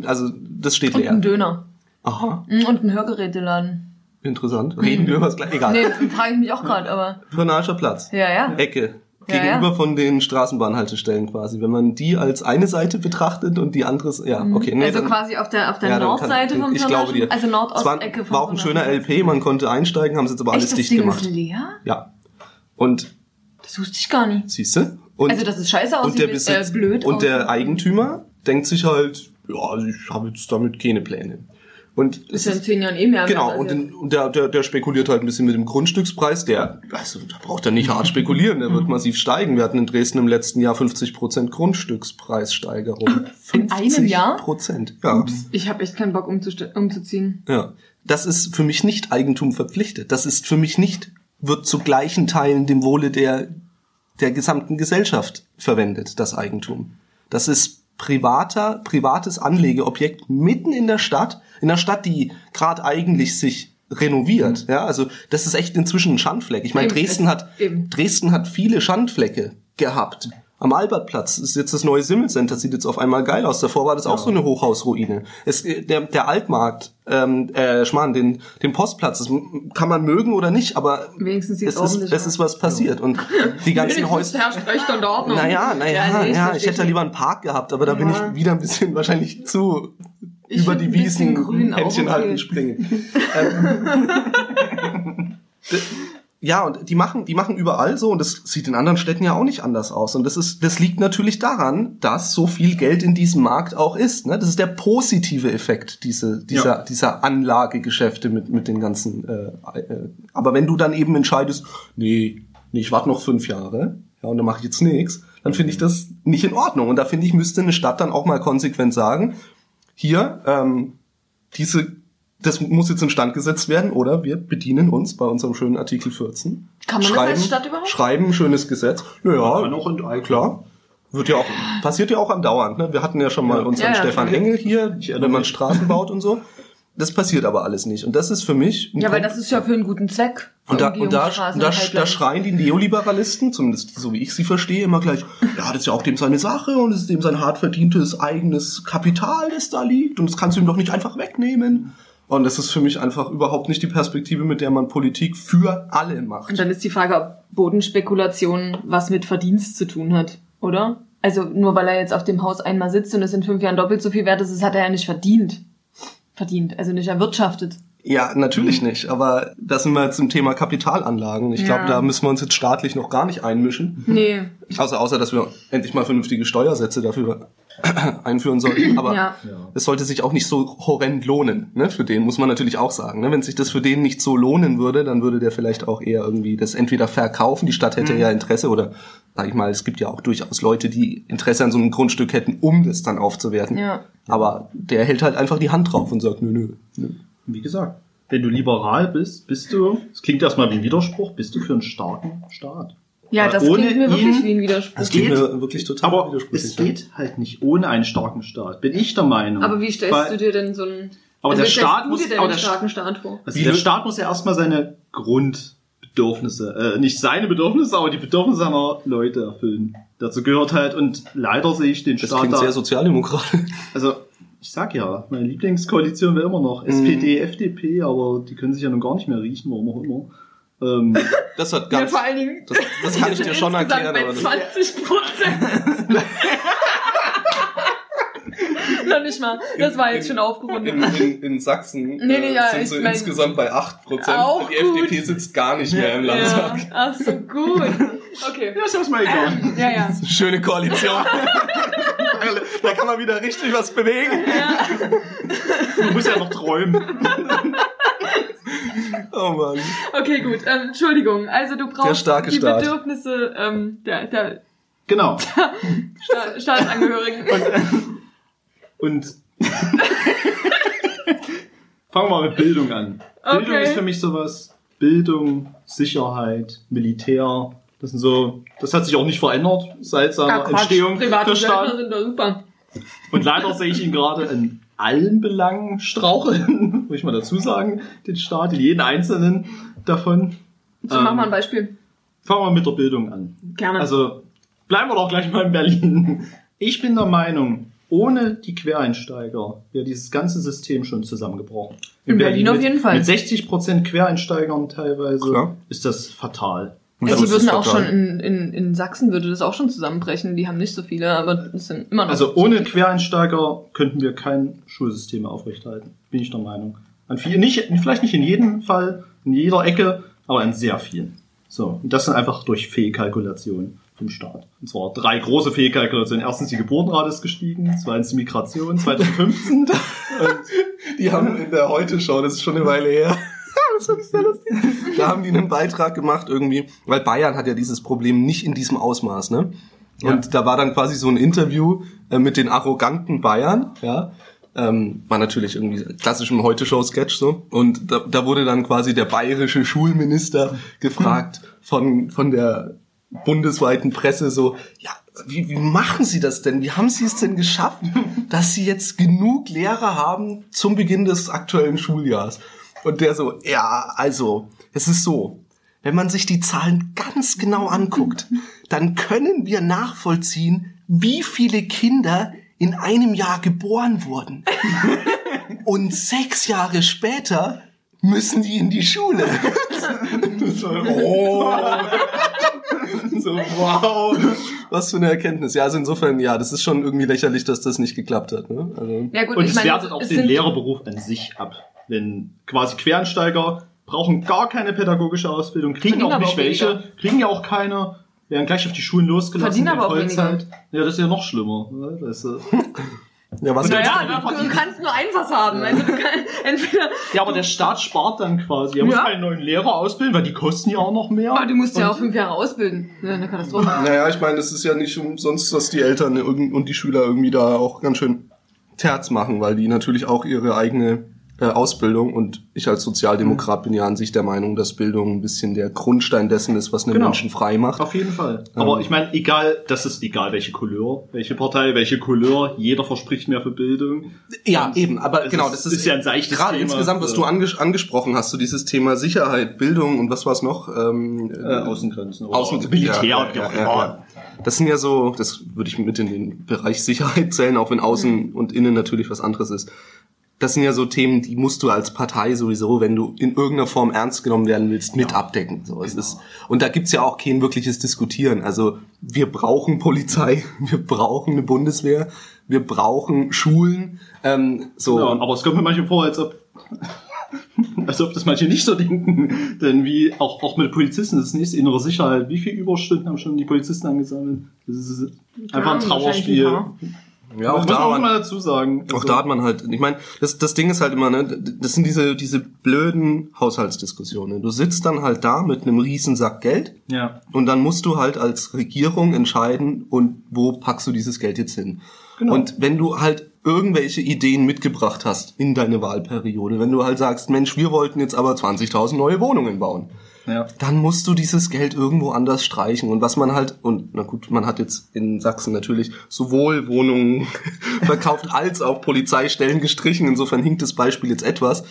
Speaker 5: also das steht
Speaker 2: Und
Speaker 5: leer.
Speaker 2: ein Döner.
Speaker 5: Aha,
Speaker 2: Mm, Und ein Hörgeräteladen.
Speaker 5: interessant. Reden wir über das gleiche. Egal.
Speaker 2: Nee, frage ich mich auch gerade, aber.
Speaker 5: Pirnager Platz.
Speaker 2: Ja, ja.
Speaker 5: Ecke.
Speaker 2: Ja,
Speaker 5: Gegenüber
Speaker 2: ja.
Speaker 5: von den Straßenbahnhaltestellen quasi. Wenn man die als eine Seite betrachtet und die andere, ja, okay. Nee,
Speaker 2: also
Speaker 5: dann-
Speaker 2: quasi auf der, auf der
Speaker 5: ja,
Speaker 2: Nordseite
Speaker 5: kann,
Speaker 2: vom
Speaker 5: Ich glaube dir.
Speaker 2: Also Nordostecke vom
Speaker 5: war auch ein schöner LP, man konnte einsteigen, haben sie jetzt aber alles
Speaker 2: Echt, das
Speaker 5: dicht
Speaker 2: Ding
Speaker 5: gemacht.
Speaker 2: ist leer?
Speaker 5: Ja. Und,
Speaker 2: Das wusste ich gar nicht.
Speaker 5: siehst du? Und,
Speaker 2: Also, dass es scheiße aussieht,
Speaker 5: und der
Speaker 2: ist,
Speaker 5: Besitz,
Speaker 2: äh, blöd
Speaker 5: Und der. Eigentümer denkt sich halt, ja, ich habe jetzt damit keine Pläne. Und
Speaker 2: Ist ja in zehn Jahren eh mehr.
Speaker 5: Genau, und, den, und der, der, der spekuliert halt ein bisschen mit dem Grundstückspreis. Der, also, da braucht er nicht hart spekulieren, der wird <laughs> massiv steigen. Wir hatten in Dresden im letzten Jahr 50 Prozent Grundstückspreissteigerung.
Speaker 2: In einem Jahr?
Speaker 5: Prozent, ja.
Speaker 2: Ich habe echt keinen Bock umzuziehen.
Speaker 5: ja. Das ist für mich nicht Eigentum verpflichtet. Das ist für mich nicht, wird zu gleichen Teilen dem Wohle der, der gesamten Gesellschaft verwendet, das Eigentum. Das ist privater, privates Anlegeobjekt mitten in der Stadt, in der Stadt, die gerade eigentlich sich renoviert. Ja, also das ist echt inzwischen ein Schandfleck. Ich meine, Dresden
Speaker 2: es-
Speaker 5: hat. Dresden hat viele Schandflecke gehabt. Am Albertplatz ist jetzt das neue Simmelcenter, sieht jetzt auf einmal geil aus. Davor war das auch so eine Hochhausruine. Es, äh, der, der Altmarkt, ähm, äh, Schmarrn, den, den Postplatz, das kann man mögen oder nicht, aber
Speaker 2: Wenigstens sieht
Speaker 5: es ist, es ist was passiert. Und <laughs> die ganzen Häuser.
Speaker 2: herrscht Recht und Ordnung.
Speaker 5: Naja, naja, ja,
Speaker 2: nee,
Speaker 5: ich,
Speaker 2: versteh
Speaker 5: hätte ja lieber einen Park gehabt, aber da bin
Speaker 2: Ja.
Speaker 5: ich wieder ein bisschen wahrscheinlich zu
Speaker 2: Ich
Speaker 5: über die
Speaker 2: ein bisschen
Speaker 5: Wiesen Händchen
Speaker 2: okay.
Speaker 5: halten springen. <laughs> ähm, <laughs> ja, und die machen, die machen überall so und das sieht in anderen Städten ja auch nicht anders aus. Und das ist, das liegt natürlich daran, dass so viel Geld in diesem Markt auch ist. Ne? Das ist der positive Effekt diese, dieser,
Speaker 4: Ja.
Speaker 5: dieser Anlagegeschäfte mit, mit den ganzen. Äh, äh, aber wenn du dann eben entscheidest, nee, nee ich warte noch fünf Jahre, ja, und dann mache ich jetzt nichts, dann finde ich das nicht in Ordnung. Und da finde ich, müsste eine Stadt dann auch mal konsequent sagen, hier, ähm, diese, das muss jetzt instand gesetzt werden oder wir bedienen uns bei unserem schönen Artikel 14.
Speaker 2: Kann man das als Stadt überhaupt?
Speaker 5: Schreiben ein schönes Gesetz. Naja,
Speaker 4: auch enteignen.
Speaker 5: klar. Wird ja auch, passiert ja auch andauernd. Ne? Wir hatten ja schon mal
Speaker 4: Ja.
Speaker 5: unseren
Speaker 2: Ja, ja,
Speaker 5: Stefan
Speaker 2: schon.
Speaker 5: Engel hier, wenn man. Straßen baut und so. Das passiert aber alles nicht. Und das ist für mich.
Speaker 2: Ja, weil das ist ja für einen guten Zweck.
Speaker 5: und da, und da, und da,
Speaker 2: und
Speaker 5: da schreien die Neoliberalisten, zumindest so wie ich sie verstehe, immer gleich, ja, das ist ja auch dem seine Sache und es ist dem sein hart verdientes eigenes Kapital, das da liegt und das kannst du ihm doch nicht einfach wegnehmen. Und das ist für mich einfach überhaupt nicht die Perspektive, mit der man Politik für alle macht.
Speaker 2: Und dann ist die Frage, ob Bodenspekulation was mit Verdienst zu tun hat, oder? Also nur weil er jetzt auf dem Haus einmal sitzt und es in fünf Jahren doppelt so viel wert ist, das hat er ja nicht verdient. Verdient, also nicht erwirtschaftet.
Speaker 5: Ja, natürlich nicht, aber da sind wir jetzt im Thema Kapitalanlagen. Ich
Speaker 2: Ja.
Speaker 5: glaube, da müssen wir uns jetzt staatlich noch gar nicht einmischen.
Speaker 2: Nee,
Speaker 5: Außer, außer dass wir endlich mal vernünftige Steuersätze dafür <coughs> einführen sollten. Aber
Speaker 2: Ja.
Speaker 5: es sollte sich auch nicht so horrend lohnen. Ne? Für den muss man natürlich auch sagen. Ne? Wenn sich das für den nicht so lohnen würde, dann würde der vielleicht auch eher irgendwie das entweder verkaufen. Die Stadt
Speaker 2: Mhm.
Speaker 5: hätte ja Interesse oder sag ich mal, es gibt ja auch durchaus Leute, die Interesse an so einem Grundstück hätten, um das dann aufzuwerten.
Speaker 2: Ja.
Speaker 5: Aber der hält halt einfach die Hand drauf und sagt, nö, nö. nö.
Speaker 4: Wie gesagt, wenn du liberal bist, bist du, das klingt erstmal wie ein Widerspruch, bist du für einen starken Staat.
Speaker 2: Ja,
Speaker 4: Weil
Speaker 2: das
Speaker 4: ohne
Speaker 2: klingt mir wirklich
Speaker 4: ihn-
Speaker 2: wie ein Widerspruch.
Speaker 5: Das
Speaker 4: Es geht,
Speaker 5: klingt mir wirklich total
Speaker 4: aber
Speaker 5: widersprüchlich.
Speaker 4: es geht halt nicht ohne einen starken Staat, bin ich der Meinung.
Speaker 2: Aber wie stellst
Speaker 4: Weil-
Speaker 2: du dir denn so einen...
Speaker 4: Aber
Speaker 2: also
Speaker 4: der
Speaker 2: wie stellst
Speaker 4: Staat
Speaker 2: du
Speaker 4: muss-
Speaker 2: dir denn
Speaker 4: aber
Speaker 2: einen
Speaker 4: der
Speaker 2: starken Staat vor?
Speaker 4: Also
Speaker 5: Wie
Speaker 4: der Staat muss ja erstmal seine Grundbedürfnisse, äh, nicht seine Bedürfnisse, aber die Bedürfnisse seiner Leute erfüllen. Dazu gehört halt, und leider sehe ich den
Speaker 5: Das
Speaker 4: Staat
Speaker 5: klingt
Speaker 4: da,
Speaker 5: sehr sozialdemokratisch.
Speaker 4: also ich sag ja, meine Lieblingskoalition wäre immer noch. SPD, FDP, aber die können sich ja nun gar nicht mehr riechen, warum auch immer. Ähm, <laughs>
Speaker 5: Das hat
Speaker 2: Ja,
Speaker 5: ganz,
Speaker 2: vor allen Dingen...
Speaker 5: das, das kann ich dir schon erklären,
Speaker 2: bei
Speaker 5: das,
Speaker 2: 20 Prozent. <laughs> Noch nicht mal. Das war jetzt schon aufgerundet.
Speaker 5: in, in, in Sachsen
Speaker 2: Nee, nee, ja,
Speaker 5: äh, sind
Speaker 2: ich
Speaker 5: so
Speaker 2: mein-
Speaker 5: insgesamt bei 8 Prozent. Die FDP
Speaker 2: gut.
Speaker 5: sitzt gar nicht mehr im
Speaker 2: Ja.
Speaker 5: Landtag.
Speaker 2: Ach so, gut. Okay.
Speaker 4: ja, ist erstmal egal.
Speaker 2: Ähm, ja, ja.
Speaker 5: Schöne Koalition. <laughs> da kann man wieder richtig was bewegen.
Speaker 4: Du musst ja noch träumen. <laughs>
Speaker 5: Oh Mann.
Speaker 2: Okay, gut. Ähm, Entschuldigung. Also du brauchst
Speaker 5: Der starke
Speaker 2: die
Speaker 5: Staat.
Speaker 2: Bedürfnisse ähm, der, der
Speaker 4: Genau. <laughs>
Speaker 2: Sta Staatsangehörigen.
Speaker 4: Und <laughs> fangen wir mal mit Bildung an. Bildung
Speaker 2: Okay.
Speaker 4: ist für mich sowas. Bildung, Sicherheit, Militär. Das sind so, das hat sich auch nicht verändert seit seiner
Speaker 2: Ja.
Speaker 4: Entstehung
Speaker 2: Private
Speaker 4: der Staat.
Speaker 2: sind da super.
Speaker 4: Und leider sehe ich ihn gerade in allen Belangen straucheln, <laughs> muss ich mal dazu sagen, den Staat, in jeden einzelnen davon.
Speaker 2: So, mach
Speaker 4: Ähm,
Speaker 2: mal ein Beispiel.
Speaker 4: Fangen wir mit der Bildung an.
Speaker 2: Gerne.
Speaker 4: Also bleiben wir doch gleich mal in Berlin. Ich bin der Meinung, ohne die Quereinsteiger wäre dieses ganze System schon zusammengebrochen.
Speaker 2: In Berlin auf
Speaker 4: mit,
Speaker 2: jeden Fall.
Speaker 4: Mit 60 Prozent Quereinsteigern teilweise
Speaker 5: Klar.
Speaker 4: ist das fatal.
Speaker 2: Ja,
Speaker 5: das
Speaker 2: die würden auch schon in, in, in Sachsen würde das auch schon zusammenbrechen. Die haben nicht so viele, aber es sind immer noch.
Speaker 4: Also ohne Quereinsteiger könnten wir kein Schulsystem mehr aufrechterhalten. Bin ich der Meinung. An vielen, nicht, vielleicht nicht in jedem Fall, in jeder Ecke, aber in sehr vielen. So. Und das sind einfach durch Fehlkalkulation vom Staat. Und zwar drei große Fehlkalkulationen. Erstens die Geburtenrate ist gestiegen, zweitens die Migration, 2015. <laughs> und
Speaker 5: Die haben in der Heute-Show, das ist schon eine Weile her. <laughs> Das fand ich sehr lustig. Da haben die einen Beitrag gemacht irgendwie, weil Bayern hat ja dieses Problem nicht in diesem Ausmaß, ne? Und
Speaker 4: Ja.
Speaker 5: da war dann quasi so ein Interview äh, mit den arroganten Bayern, ja. Ähm, war natürlich irgendwie klassisch im Heute-Show-Sketch so. Und da, da wurde dann quasi der bayerische Schulminister gefragt von, von der bundesweiten Presse so, ja, wie, wie machen Sie das denn? Wie haben Sie es denn geschafft, dass Sie jetzt genug Lehrer haben zum Beginn des aktuellen Schuljahrs? Und der so, ja, also, es ist so, wenn man sich die Zahlen ganz genau anguckt, dann können wir nachvollziehen, wie viele Kinder in einem Jahr geboren wurden. <laughs> Und sechs Jahre später müssen die in die Schule. <laughs> oh. so, wow. Was für eine Erkenntnis. Ja, also insofern, ja, das ist schon irgendwie lächerlich, dass das nicht geklappt hat. Ne? Also,
Speaker 2: ja gut,
Speaker 4: Und
Speaker 2: ich
Speaker 4: es
Speaker 2: meine,
Speaker 4: wertet auch
Speaker 2: es
Speaker 4: den Lehrerberuf an sich ab. Denn quasi Quereinsteiger brauchen gar keine pädagogische Ausbildung, kriegen
Speaker 2: Verdienen
Speaker 4: auch nicht
Speaker 2: auch
Speaker 4: welche,
Speaker 2: weniger.
Speaker 4: kriegen ja auch keine, werden gleich auf die Schulen losgelassen
Speaker 2: Verdienen aber auch
Speaker 4: Vollzeit. Ja, das ist ja noch schlimmer. ne? Das ist, äh, <laughs>
Speaker 5: ja, was
Speaker 2: Naja,
Speaker 4: Ja,
Speaker 2: du, du kannst nur ein was haben. Also du kannst <laughs> entweder
Speaker 4: ja, aber der Staat spart dann quasi. Er muss
Speaker 2: Ja.
Speaker 4: keinen neuen Lehrer ausbilden, weil die kosten ja auch noch mehr.
Speaker 2: Aber du musst ja
Speaker 4: Und-
Speaker 2: auch fünf Jahre ausbilden. Ja, eine Katastrophe.
Speaker 5: Naja, ich meine, es ist ja nicht umsonst, dass die Eltern und die Schüler irgendwie da auch ganz schön Terz machen, weil die natürlich auch ihre eigene äh, Ausbildung und ich als Sozialdemokrat bin ja an sich der Meinung, dass Bildung ein bisschen der Grundstein dessen ist, was einen
Speaker 4: Genau.
Speaker 5: Menschen frei macht.
Speaker 4: Auf jeden Fall. Aber ich meine, egal, das ist egal, welche Couleur, welche Partei, welche Couleur, jeder verspricht mehr für Bildung.
Speaker 5: Ja,
Speaker 4: Und
Speaker 5: eben, aber
Speaker 4: es
Speaker 5: genau,
Speaker 4: ist-
Speaker 5: das ist,
Speaker 4: ist ja ein seichtes
Speaker 5: gerade
Speaker 4: Thema.
Speaker 5: insgesamt, was du anges angesprochen hast, so dieses Thema Sicherheit, Bildung und was war's noch? Ähm,
Speaker 4: Äh, Außengrenzen oder
Speaker 5: Außen
Speaker 4: Militär,
Speaker 5: ja, ja, ja. Das sind ja so, das würde ich mit in den Bereich Sicherheit zählen, auch wenn Außen und Innen natürlich was anderes ist. Das sind ja so Themen, die musst du als Partei sowieso, wenn du in irgendeiner Form ernst genommen werden willst, mit abdecken. So, es ist, und da gibt's ja auch kein wirkliches Diskutieren. Also wir brauchen Polizei, <laughs> wir brauchen eine Bundeswehr, wir brauchen Schulen. Ähm, so.
Speaker 4: Ja, aber es kommt mir manchmal vor, als ob, <laughs> als ob das manche nicht so denken. Denn wie auch, auch mit Polizisten, das ist nächste innere Sicherheit. Wie viele Überstunden haben schon die Polizisten angesammelt? Das ist einfach ein
Speaker 2: Ja,
Speaker 4: Trauerspiel.
Speaker 2: wahrscheinlich
Speaker 5: ja, auch
Speaker 4: muss
Speaker 5: da
Speaker 4: man auch
Speaker 5: man,
Speaker 4: mal dazu sagen.
Speaker 5: Auch
Speaker 4: Also,
Speaker 5: da hat man halt, ich meine, das, das Ding ist halt immer, ne, das sind diese, diese blöden Haushaltsdiskussionen. Du sitzt dann halt da mit einem riesen Sack Geld
Speaker 4: Ja.
Speaker 5: und dann musst du halt als Regierung entscheiden, und wo packst du dieses Geld jetzt hin.
Speaker 4: Genau.
Speaker 5: Und wenn du halt irgendwelche Ideen mitgebracht hast in deine Wahlperiode, wenn du halt sagst, Mensch, wir wollten jetzt aber 20.000 neue Wohnungen bauen,
Speaker 4: Ja.
Speaker 5: dann musst du dieses Geld irgendwo anders streichen. Und was man halt, und na gut, man hat jetzt in Sachsen natürlich sowohl Wohnungen <laughs> verkauft als auch Polizeistellen gestrichen. Insofern hinkt das Beispiel jetzt etwas.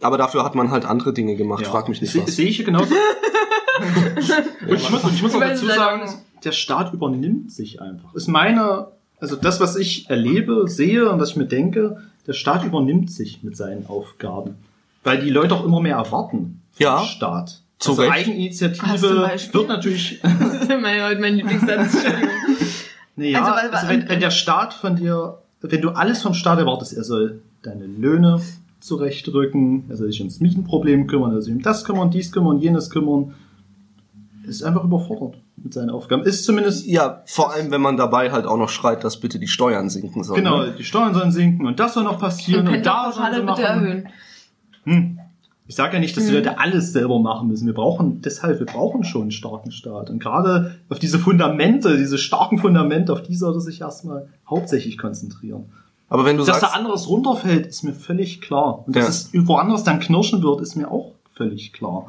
Speaker 5: Aber dafür hat man halt andere Dinge gemacht.
Speaker 4: Ja.
Speaker 5: Frag mich nicht was.
Speaker 4: Sehe ich hier genauso. <laughs> und ich muss, ich muss auch dazu sagen, der Staat übernimmt sich einfach. Ist meine, also das, was ich erlebe, sehe und was ich mir denke, der Staat übernimmt sich mit seinen Aufgaben. Weil die Leute auch immer mehr erwarten vom
Speaker 5: Ja.
Speaker 4: Staat.
Speaker 5: Zu
Speaker 4: also
Speaker 5: Recht.
Speaker 4: Eigeninitiative wird natürlich <laughs>
Speaker 2: Das ist mein, heute mein Lieblingssatz. Entschuldigung.
Speaker 4: Nee, ja,
Speaker 2: Also,
Speaker 4: also,
Speaker 2: weil-
Speaker 4: wenn, wenn der Staat von dir, wenn du alles vom Staat erwartest, er soll deine Löhne zurechtrücken, er soll sich ums Mietenproblem kümmern, er soll sich um das kümmern, dies kümmern, jenes kümmern, ist einfach überfordert mit seinen Aufgaben. Ist zumindest,
Speaker 5: Ja, vor allem, wenn man dabei halt auch noch schreit, dass bitte die Steuern sinken sollen.
Speaker 4: genau,
Speaker 5: ne?
Speaker 4: die Steuern sollen sinken und das soll noch passieren
Speaker 2: Und
Speaker 4: und, da sollen
Speaker 2: Pendlerpauschale
Speaker 4: sie
Speaker 2: bitte
Speaker 4: machen.
Speaker 2: erhöhen.
Speaker 4: Hm. Ich sage ja nicht, dass die
Speaker 2: Mhm.
Speaker 4: Leute alles selber machen müssen. Wir brauchen deshalb, wir brauchen schon einen starken Staat. Und gerade auf diese Fundamente, diese starken Fundamente, auf die sollte sich erstmal hauptsächlich konzentrieren.
Speaker 5: Aber wenn du
Speaker 4: Dass da
Speaker 5: sagst,
Speaker 4: anderes runterfällt, ist mir völlig klar. Und dass
Speaker 5: Ja.
Speaker 4: es woanders dann knirschen wird, ist mir auch völlig klar.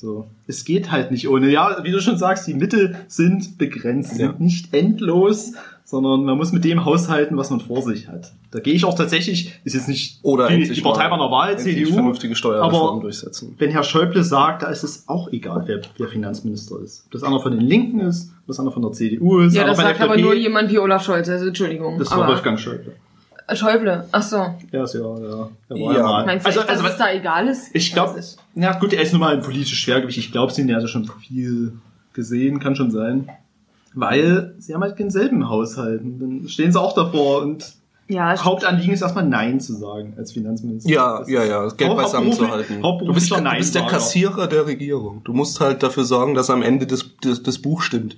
Speaker 4: So. Es geht halt nicht ohne. Ja, wie du schon sagst, die Mittel sind begrenzt,
Speaker 5: Ja.
Speaker 4: sind nicht endlos, sondern man muss mit dem haushalten, was man vor sich hat. Da gehe ich auch tatsächlich, ist jetzt nicht
Speaker 5: oder
Speaker 4: die, die Partei meiner Wahl, CDU,
Speaker 5: vernünftige Steuerreformen
Speaker 4: aber
Speaker 5: durchsetzen.
Speaker 4: wenn Herr Schäuble sagt, da ist es auch egal, wer, wer Finanzminister ist. Ob das einer von den Linken ist, ob das einer von der CDU ist,
Speaker 2: Ja, das sagt aber nur jemand wie Olaf Scholz, also Entschuldigung.
Speaker 4: Das war
Speaker 2: aber
Speaker 4: Wolfgang Schäuble.
Speaker 2: Schäuble, ach so.
Speaker 4: Ja, ist ja, ja.
Speaker 5: Ja.
Speaker 4: war ja mal.
Speaker 2: Meinst du
Speaker 4: also,
Speaker 2: echt,
Speaker 4: also,
Speaker 2: es da egal ist?
Speaker 4: ich glaube, na gut, er ist nun mal ein politisches Schwergewicht. Ich glaube, sie haben ja schon viel gesehen, kann schon sein. Weil sie haben halt denselben Haushalten. Dann stehen sie auch davor und
Speaker 2: Ja,
Speaker 4: Hauptanliegen ist erstmal Nein zu sagen als Finanzminister.
Speaker 5: Ja,
Speaker 4: Das
Speaker 5: ja, ja, das Geld beisammen zu halten. Du bist,
Speaker 4: hauptberuflicher
Speaker 5: du bist der. Kassierer der Regierung. Du musst halt dafür sorgen, dass am Ende das, das, das Buch stimmt.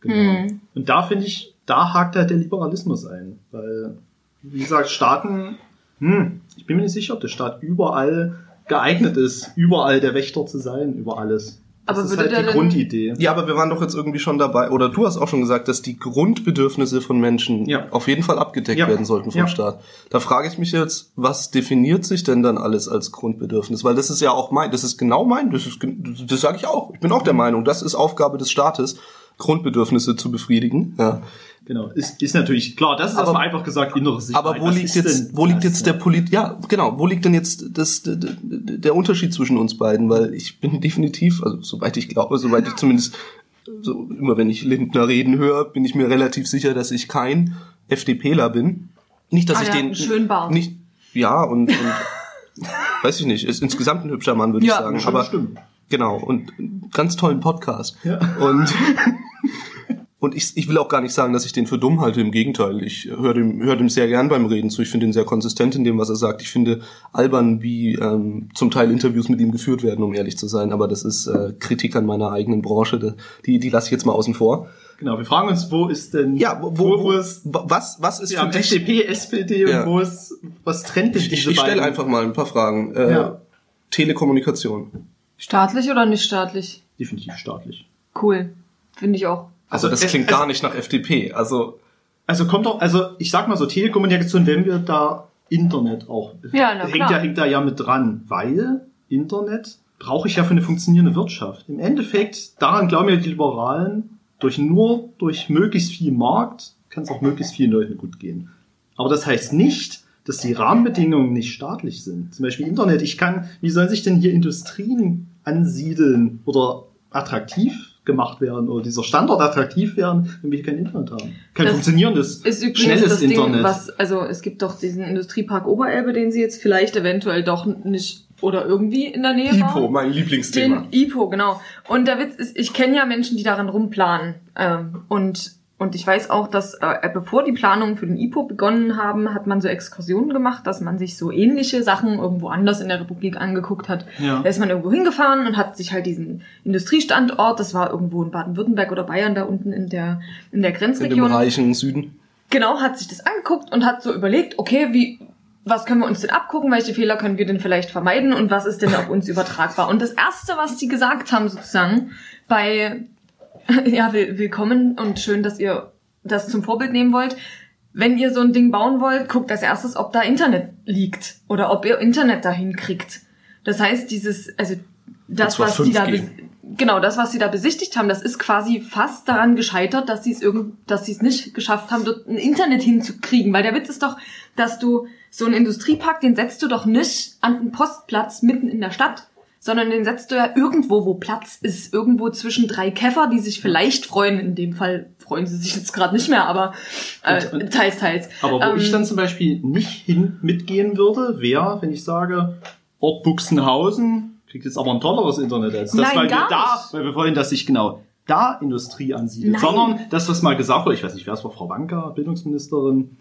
Speaker 4: Genau.
Speaker 2: Hm.
Speaker 4: Und da finde ich, da hakt halt der Liberalismus ein. Weil, wie gesagt, Staaten, hm, ich bin mir nicht sicher, ob der Staat überall geeignet ist, überall der Wächter zu sein, über alles. Das
Speaker 2: Aber
Speaker 4: ist halt die
Speaker 2: denn-
Speaker 4: Grundidee.
Speaker 5: Ja, aber wir waren doch jetzt irgendwie schon dabei, oder du hast auch schon gesagt, dass die Grundbedürfnisse von Menschen
Speaker 4: Ja.
Speaker 5: auf jeden Fall abgedeckt
Speaker 4: Ja.
Speaker 5: werden sollten vom
Speaker 4: Ja.
Speaker 5: Staat. Da frage ich mich jetzt, was definiert sich denn dann alles als Grundbedürfnis? Weil das ist ja auch mein, das ist genau mein, das ist, das sage ich auch. Ich bin auch der Meinung, das ist Aufgabe des Staates, Grundbedürfnisse zu befriedigen. Ja.
Speaker 4: Genau. Ist, ist natürlich, klar, das ist
Speaker 5: Aber-
Speaker 4: erstmal einfach gesagt innere Sicherheit.
Speaker 5: Aber wo
Speaker 4: Was
Speaker 5: liegt
Speaker 4: ist
Speaker 5: jetzt, wo liegt
Speaker 4: das,
Speaker 5: jetzt der? Polit, ja, genau, wo liegt denn jetzt das, der, der Unterschied zwischen uns beiden? Weil ich bin definitiv, also soweit ich glaube, soweit ich <laughs> zumindest, so immer wenn ich Lindner reden höre, bin ich mir relativ sicher, dass ich kein FDPler bin. Nicht, dass
Speaker 2: Ah,
Speaker 5: ich
Speaker 2: hat
Speaker 5: den,
Speaker 2: schönen Bart.
Speaker 5: nicht, ja, und, und <laughs> weiß ich nicht, ist insgesamt ein hübscher Mann, würde
Speaker 2: Ja,
Speaker 5: ich sagen. Aber,
Speaker 4: stimmt.
Speaker 5: genau, und einen ganz tollen Podcast.
Speaker 4: Ja.
Speaker 5: Und, <laughs> und ich, ich will auch gar nicht sagen, dass ich den für dumm halte. Im Gegenteil, ich höre dem, höre dem sehr gern beim Reden zu. Ich finde ihn sehr konsistent in dem, was er sagt. Ich finde albern, wie ähm, zum Teil Interviews mit ihm geführt werden, um ehrlich zu sein. Aber das ist äh, Kritik an meiner eigenen Branche. Die, die lasse ich jetzt mal außen vor.
Speaker 4: Genau, wir fragen uns, wo ist denn,
Speaker 5: Ja, wo, wo, wo ist, was, was ist
Speaker 4: ja,
Speaker 5: für dich?
Speaker 4: FDP, SPD
Speaker 5: Ja.
Speaker 4: und wo ist, was trennt denn
Speaker 5: Ich, ich,
Speaker 4: diese
Speaker 5: ich stelle einfach mal ein paar Fragen. Äh,
Speaker 4: Ja.
Speaker 5: Telekommunikation.
Speaker 2: Staatlich oder nicht staatlich?
Speaker 4: Definitiv staatlich.
Speaker 2: Cool. Finde ich auch.
Speaker 5: Also das
Speaker 4: es-
Speaker 5: klingt
Speaker 4: es-
Speaker 5: gar nicht nach FDP. Also
Speaker 4: Also kommt doch, also ich sag mal so, Telekommunikation, wenn wir da Internet auch,
Speaker 2: Ja, na
Speaker 4: hängt,
Speaker 2: klar.
Speaker 4: ja, hängt da ja mit dran, weil Internet brauche ich ja für eine funktionierende Wirtschaft. Im Endeffekt, daran glauben ja die Liberalen, durch nur durch möglichst viel Markt kann es auch möglichst vielen Leuten gut gehen. Aber das heißt nicht, dass die Rahmenbedingungen nicht staatlich sind. Zum Beispiel Internet. Ich kann, wie sollen sich denn hier Industrien ansiedeln oder attraktiv gemacht werden oder dieser Standort attraktiv werden, wenn wir hier kein Internet haben? Kein
Speaker 2: Das
Speaker 4: funktionierendes,
Speaker 2: Ist übrigens
Speaker 4: schnelles
Speaker 2: das Ding,
Speaker 4: Internet.
Speaker 2: was, also es gibt doch diesen Industriepark Oberelbe, den sie jetzt vielleicht eventuell doch nicht oder irgendwie in der Nähe
Speaker 5: IPO,
Speaker 2: bauen.
Speaker 5: mein Lieblingsthema.
Speaker 2: Den IPO, genau. Und der Witz ist, ich kenne ja Menschen, die daran rumplanen. Ähm, und, und ich weiß auch, dass äh, bevor die Planungen für den IPO begonnen haben, hat man so Exkursionen gemacht, dass man sich so ähnliche Sachen irgendwo anders in der Republik angeguckt hat.
Speaker 4: Ja.
Speaker 2: Da ist man irgendwo hingefahren und hat sich halt diesen Industriestandort, das war irgendwo in Baden-Württemberg oder Bayern, da unten in der, in der
Speaker 5: In dem
Speaker 2: Grenzregion.
Speaker 5: reichen Süden.
Speaker 2: Genau, hat sich das angeguckt und hat so überlegt, okay, wie, was können wir uns denn abgucken, welche Fehler können wir denn vielleicht vermeiden und was ist denn auf uns übertragbar? Und das erste, was die gesagt haben sozusagen bei, <laughs> ja, will, willkommen und schön, dass ihr das zum Vorbild nehmen wollt. wenn ihr so ein Ding bauen wollt, guckt als erstes, ob da Internet liegt oder ob ihr Internet dahin kriegt. Das heißt, dieses, also das, was die da,
Speaker 5: 5G.
Speaker 2: be- genau, das, was sie da besichtigt haben, das ist quasi fast daran gescheitert, dass sie es irgend, dass sie es nicht geschafft haben, dort ein Internet hinzukriegen. Weil der Witz ist doch, dass du so einen Industriepark, den setzt du doch nicht an den Postplatz mitten in der Stadt, sondern den setzt du ja irgendwo, wo Platz ist, irgendwo zwischen drei Käfer, die sich vielleicht freuen. In dem Fall freuen sie sich jetzt gerade nicht mehr, aber äh,
Speaker 4: Und-
Speaker 2: teils, teils.
Speaker 4: Aber wo
Speaker 2: Ähm,
Speaker 4: ich dann zum Beispiel nicht hin mitgehen würde, wäre, wenn ich sage, Ort Buxenhausen kriegt jetzt aber ein tolleres Internet als das,
Speaker 2: Nein,
Speaker 4: weil wir da, weil wir wollen, dass sich genau da Industrie ansiedelt,
Speaker 2: Nein.
Speaker 4: sondern das, was mal gesagt wurde, ich weiß nicht, wer es war, Frau Wanka, Bildungsministerin,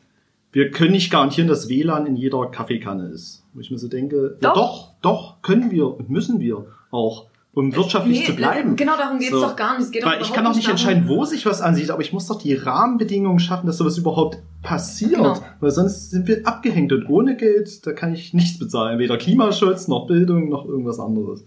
Speaker 4: wir können nicht garantieren, dass WLAN in jeder Kaffeekanne ist. Wo ich mir so denke, ja
Speaker 2: Doch.
Speaker 4: doch, doch, können wir und müssen wir auch, um wirtschaftlich
Speaker 2: Nee,
Speaker 4: zu bleiben.
Speaker 2: Genau darum geht's
Speaker 4: So.
Speaker 2: doch gar nicht. Es geht doch
Speaker 4: Weil ich kann doch nicht
Speaker 2: darum-
Speaker 4: entscheiden, wo sich was ansieht, aber ich muss doch die Rahmenbedingungen schaffen, dass sowas überhaupt passiert.
Speaker 2: Genau.
Speaker 4: Weil sonst sind wir abgehängt und ohne Geld, da kann ich nichts bezahlen. Weder Klimaschutz, noch Bildung, noch irgendwas anderes.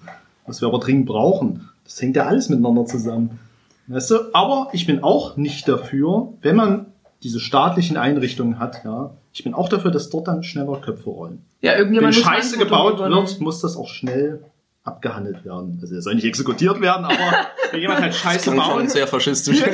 Speaker 4: Was wir aber dringend brauchen. Das hängt ja alles miteinander zusammen. Weißt du? Aber ich bin auch nicht dafür, wenn man diese staatlichen Einrichtungen hat, ja, ich bin auch dafür, dass dort dann schneller Köpfe rollen.
Speaker 2: Ja,
Speaker 4: Wenn
Speaker 2: irgendjemand muss
Speaker 4: Scheiße gebaut wird, muss das auch schnell abgehandelt werden. Also er soll nicht exekutiert werden, aber <laughs> wenn jemand halt Scheiße
Speaker 5: schon
Speaker 4: baut.
Speaker 5: sehr faschistisch. <laughs>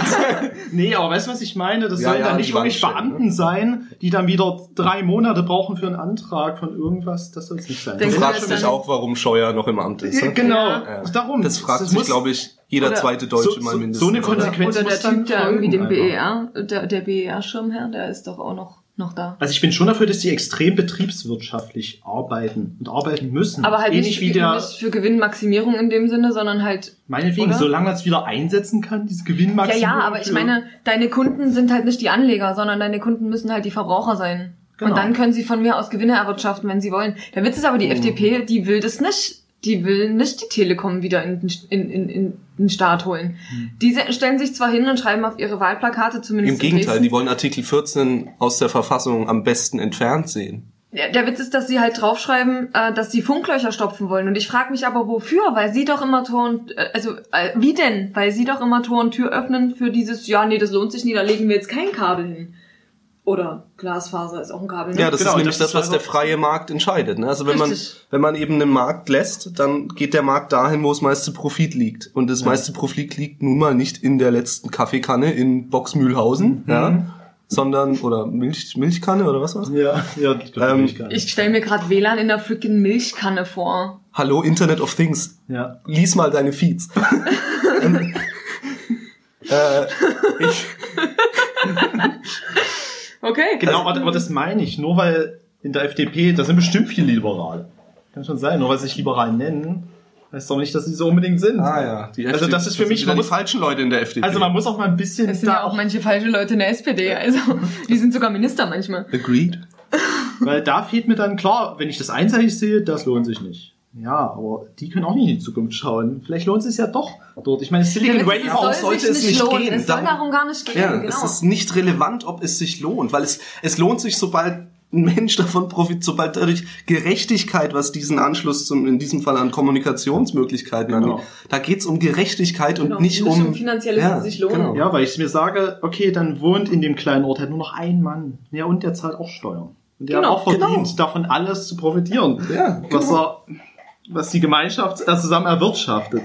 Speaker 4: Nee, aber weißt du, was ich meine? Das
Speaker 5: Ja,
Speaker 4: sollen
Speaker 5: ja,
Speaker 4: dann nicht wirklich Beamten sein, die dann wieder drei Monate brauchen für einen Antrag von irgendwas. Das soll es nicht sein.
Speaker 5: Du
Speaker 2: Denkst
Speaker 5: fragst dich auch, warum Scheuer noch im Amt ist.
Speaker 4: Ja,
Speaker 5: Ne?
Speaker 4: genau,
Speaker 5: Ja.
Speaker 4: darum.
Speaker 5: Das fragt
Speaker 4: Das
Speaker 5: sich, glaube ich, jeder
Speaker 4: Oder
Speaker 5: zweite Deutsche
Speaker 4: so-
Speaker 5: mal mindestens.
Speaker 4: so eine
Speaker 2: Oder,
Speaker 4: Konsequenz
Speaker 2: oder
Speaker 4: muss
Speaker 2: der
Speaker 4: dann
Speaker 2: Typ, der irgendwie den
Speaker 4: folgen
Speaker 2: BER, der, der BER-Schirmherr, der ist doch auch noch, noch da.
Speaker 4: Also ich bin schon dafür, dass die extrem betriebswirtschaftlich arbeiten und arbeiten müssen.
Speaker 2: Aber halt
Speaker 4: Ähnlich
Speaker 2: nicht,
Speaker 4: wie der,
Speaker 2: nicht für Gewinnmaximierung in dem Sinne, sondern halt
Speaker 4: meinetwegen,
Speaker 2: oder?
Speaker 4: solange man es wieder einsetzen kann, diese
Speaker 2: Ja,
Speaker 4: Gewinnmaximum.
Speaker 2: ja, aber ich meine, deine Kunden sind halt nicht die Anleger, sondern deine Kunden müssen halt die Verbraucher sein.
Speaker 4: Genau.
Speaker 2: Und dann können sie von mir aus Gewinne erwirtschaften, wenn sie wollen. Der Witz ist aber,
Speaker 4: Mhm.
Speaker 2: die FDP, die will das nicht. Die will nicht die Telekom wieder in den, in, in, in den Staat holen.
Speaker 4: Mhm.
Speaker 2: Die se- stellen sich zwar hin und schreiben auf ihre Wahlplakate zumindest
Speaker 5: Im Gegenteil,
Speaker 2: Dresden-
Speaker 5: die wollen Artikel 14 aus der Verfassung am besten entfernt sehen.
Speaker 2: Ja, Der Witz ist, dass sie halt draufschreiben, äh, dass sie Funklöcher stopfen wollen. Und ich frage mich aber, wofür? Weil sie doch immer Tor und, äh, also, äh, wie denn? Weil sie doch immer Tor und Tür öffnen für dieses, ja, nee, das lohnt sich nie, da legen wir jetzt kein Kabel hin. Oder Glasfaser ist auch ein Kabel, ne?
Speaker 5: Ja, das
Speaker 4: Genau,
Speaker 5: ist nämlich
Speaker 4: das
Speaker 5: das, was der
Speaker 4: also-
Speaker 5: freie Markt entscheidet. Ne? Also wenn man, wenn man eben einen Markt lässt, dann geht der Markt dahin, wo das meiste Profit liegt. Und das meiste Profit liegt nun mal nicht in der letzten Kaffeekanne in Boxmühlhausen,
Speaker 4: Mhm.
Speaker 5: ja, sondern, oder Milch, Milchkanne oder was war's?
Speaker 4: Ja, ja, ich glaube,
Speaker 5: Ähm,
Speaker 4: ich kann.
Speaker 2: Ich stelle mir gerade WLAN in der freaking Milchkanne vor.
Speaker 5: Hallo, Internet of Things.
Speaker 4: ja.
Speaker 5: Lies mal deine Feeds. <laughs> ähm, äh, ich, <laughs>
Speaker 2: Okay.
Speaker 4: Genau, aber, aber das meine ich. Nur weil in der FDP, da sind bestimmt viele Liberale. Kann schon sein. Nur weil sie sich liberal nennen, heißt doch nicht, dass sie so unbedingt sind.
Speaker 5: ah ja, die
Speaker 4: Also das ist für mich,
Speaker 5: wieder
Speaker 4: man
Speaker 5: die
Speaker 4: muss,
Speaker 5: falschen Leute in der FDP.
Speaker 4: also man muss auch mal ein bisschen
Speaker 2: Es sind ja auch manche falsche Leute in der SPD, also die sind sogar Minister manchmal.
Speaker 5: Agreed.
Speaker 4: weil da fehlt mir dann klar, wenn ich das einseitig sehe, das lohnt sich nicht. Ja, aber die können auch nicht in die Zukunft schauen. Vielleicht lohnt es sich ja doch dort. Ich meine, Silicon
Speaker 2: Ja,
Speaker 4: Valley
Speaker 2: soll
Speaker 5: sollte
Speaker 2: sich
Speaker 5: es nicht
Speaker 2: lohnen.
Speaker 5: gehen?
Speaker 2: Es soll
Speaker 5: Darum-
Speaker 2: gar nicht gehen,
Speaker 5: Ja,
Speaker 2: genau.
Speaker 5: es ist nicht relevant, ob es sich lohnt, weil es, es lohnt sich, sobald ein Mensch davon profitiert, sobald dadurch Gerechtigkeit, was diesen Anschluss zum, in diesem Fall an Kommunikationsmöglichkeiten
Speaker 4: Genau.
Speaker 5: angeht, da geht's um Gerechtigkeit
Speaker 2: Genau,
Speaker 5: und nicht um,
Speaker 2: um finanzielles, es sich lohnt.
Speaker 4: Ja, weil ich mir sage, okay, dann wohnt in dem kleinen Ort halt nur noch ein Mann. Ja, und der zahlt auch Steuern. Und der
Speaker 2: Genau,
Speaker 4: hat auch verdient,
Speaker 5: genau.
Speaker 4: davon alles zu profitieren.
Speaker 5: Ja,
Speaker 4: was
Speaker 5: genau.
Speaker 4: er, was die Gemeinschaft zusammen erwirtschaftet,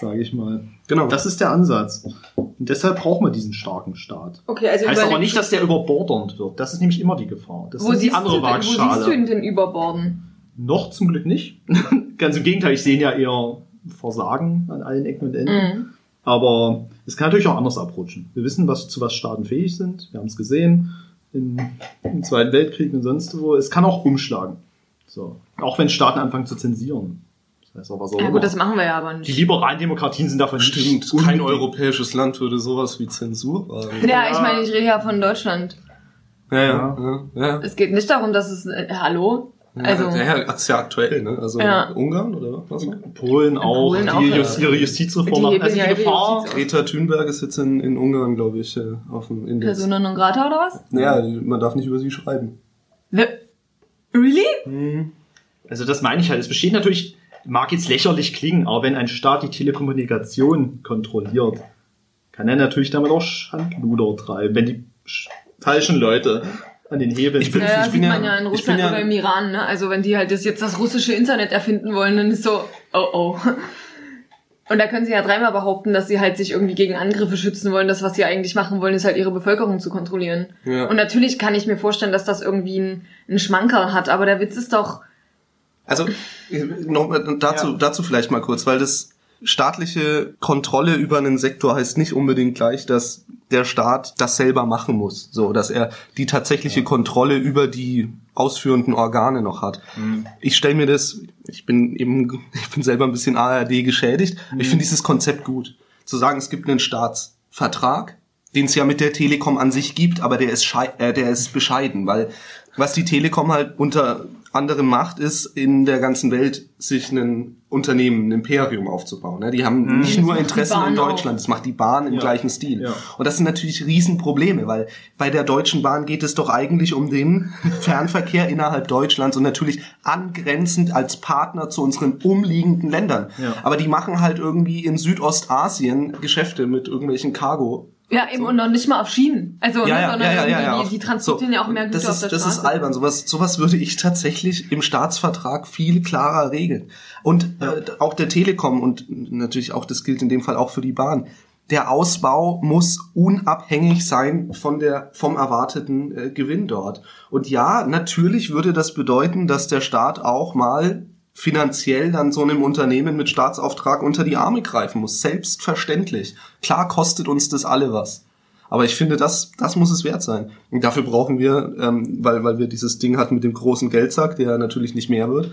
Speaker 4: sage ich mal.
Speaker 5: Genau.
Speaker 4: Das ist der Ansatz. Und deshalb brauchen wir diesen starken Staat.
Speaker 2: Okay, also
Speaker 4: Heißt aber nicht, dass der überbordernd wird. Das ist nämlich immer die Gefahr. Das
Speaker 2: wo
Speaker 4: ist die
Speaker 2: siehst,
Speaker 4: andere
Speaker 2: du, denn- wo siehst du
Speaker 4: Waagschale.
Speaker 2: ihn denn überborden?
Speaker 4: Noch zum Glück nicht. <laughs> Ganz im Gegenteil, ich sehe ihn ja eher Versagen an allen Ecken und Enden.
Speaker 2: Mhm.
Speaker 4: Aber es kann natürlich auch anders abrutschen. Wir wissen, was, zu was Staaten fähig sind. Wir haben es gesehen in, im Zweiten Weltkrieg und sonst wo. Es kann auch umschlagen. So. Auch wenn Staaten anfangen zu zensieren. Das heißt aber so.
Speaker 2: Ja gut, das machen wir ja aber
Speaker 4: die
Speaker 2: nicht.
Speaker 4: liberalen Demokratien sind davon
Speaker 5: Stimmt,
Speaker 4: nicht
Speaker 5: kein europäisches Land würde sowas wie Zensur wagen.
Speaker 2: Ja, ich meine, ich rede ja von Deutschland.
Speaker 5: Ja, ja, ja. ja.
Speaker 2: Es geht nicht darum, dass es, äh, hallo? Also,
Speaker 5: ja, ja, das ist ja aktuell, ne? Also
Speaker 2: Ja.
Speaker 5: Ungarn oder was?
Speaker 4: Polen auch,
Speaker 2: Polen
Speaker 4: die
Speaker 2: auch, ja.
Speaker 4: Just, ihre Justizreform
Speaker 2: Die
Speaker 4: Also die
Speaker 2: ja
Speaker 4: Gefahr,
Speaker 5: Greta Thunberg ist jetzt in, in Ungarn, glaube ich, äh, auf dem Index.
Speaker 2: Persona non grata oder was?
Speaker 5: Naja, man darf nicht über sie schreiben.
Speaker 2: The really?
Speaker 4: also das meine ich halt. Es besteht natürlich, mag jetzt lächerlich klingen, aber wenn ein Staat die Telekommunikation kontrolliert, kann er natürlich damit auch Schandluder treiben. Wenn die Sch- falschen Leute an den Hebeln
Speaker 5: Ich bin-
Speaker 2: Ja,
Speaker 5: ich bin ja-
Speaker 2: man ja in Russland
Speaker 5: ja-
Speaker 2: oder im Iran, ne? Also wenn die halt das jetzt das russische Internet erfinden wollen, dann ist so, oh oh. Und da können sie ja dreimal behaupten, dass sie halt sich irgendwie gegen Angriffe schützen wollen. Das, was sie eigentlich machen wollen, ist halt ihre Bevölkerung zu kontrollieren.
Speaker 5: Ja.
Speaker 2: Und natürlich kann ich mir vorstellen, dass das irgendwie einen, einen Schmankerl hat, aber der Witz ist doch,
Speaker 5: Also noch dazu,
Speaker 4: Ja.
Speaker 5: dazu vielleicht mal kurz, weil das staatliche Kontrolle über einen Sektor heißt nicht unbedingt gleich, dass der Staat das selber machen muss, so dass er die tatsächliche Kontrolle über die ausführenden Organe noch hat. Ich stelle mir das, ich bin eben, <laughs> ich bin selber ein bisschen ARD geschädigt. Ich finde dieses Konzept gut, zu sagen, es gibt einen Staatsvertrag, den es ja mit der Telekom an sich gibt, aber der ist äh, der ist bescheiden, weil was die Telekom halt unter anderem macht, ist in der ganzen Welt sich ein Unternehmen, ein Imperium aufzubauen. Ne? Die haben nicht nur Interessen in
Speaker 2: Bahn auch.
Speaker 5: Deutschland, das macht die Bahn im
Speaker 4: Ja.
Speaker 5: gleichen Stil.
Speaker 4: Ja.
Speaker 5: Und das sind natürlich Riesenprobleme, weil bei der Deutschen Bahn geht es doch eigentlich um den <laughs> Fernverkehr innerhalb Deutschlands und natürlich angrenzend als Partner zu unseren umliegenden Ländern.
Speaker 4: Ja.
Speaker 5: Aber die machen halt irgendwie in Südostasien Geschäfte mit irgendwelchen Cargo.
Speaker 2: Ja eben und noch nicht mal auf Schienen. Also, ne, sondern irgendwie, die, die transportieren
Speaker 5: So,
Speaker 2: ja auch mehr Güter
Speaker 5: das
Speaker 2: auf
Speaker 5: ist,
Speaker 2: der
Speaker 5: Das
Speaker 2: Straße.
Speaker 5: ist albern. Sowas, sowas würde ich tatsächlich im Staatsvertrag viel klarer regeln. Und äh, auch der Telekom und natürlich auch, das gilt in dem Fall auch für die Bahn. Der Ausbau muss unabhängig sein von der, vom erwarteten äh, Gewinn dort. Und ja, natürlich würde das bedeuten, dass der Staat auch mal finanziell dann so einem Unternehmen mit Staatsauftrag unter die Arme greifen muss. Selbstverständlich. Klar kostet uns das alle was. Aber ich finde, das, das muss es wert sein. Und dafür brauchen wir, ähm, weil, weil wir dieses Ding hatten mit dem großen Geldsack, der natürlich nicht mehr wird,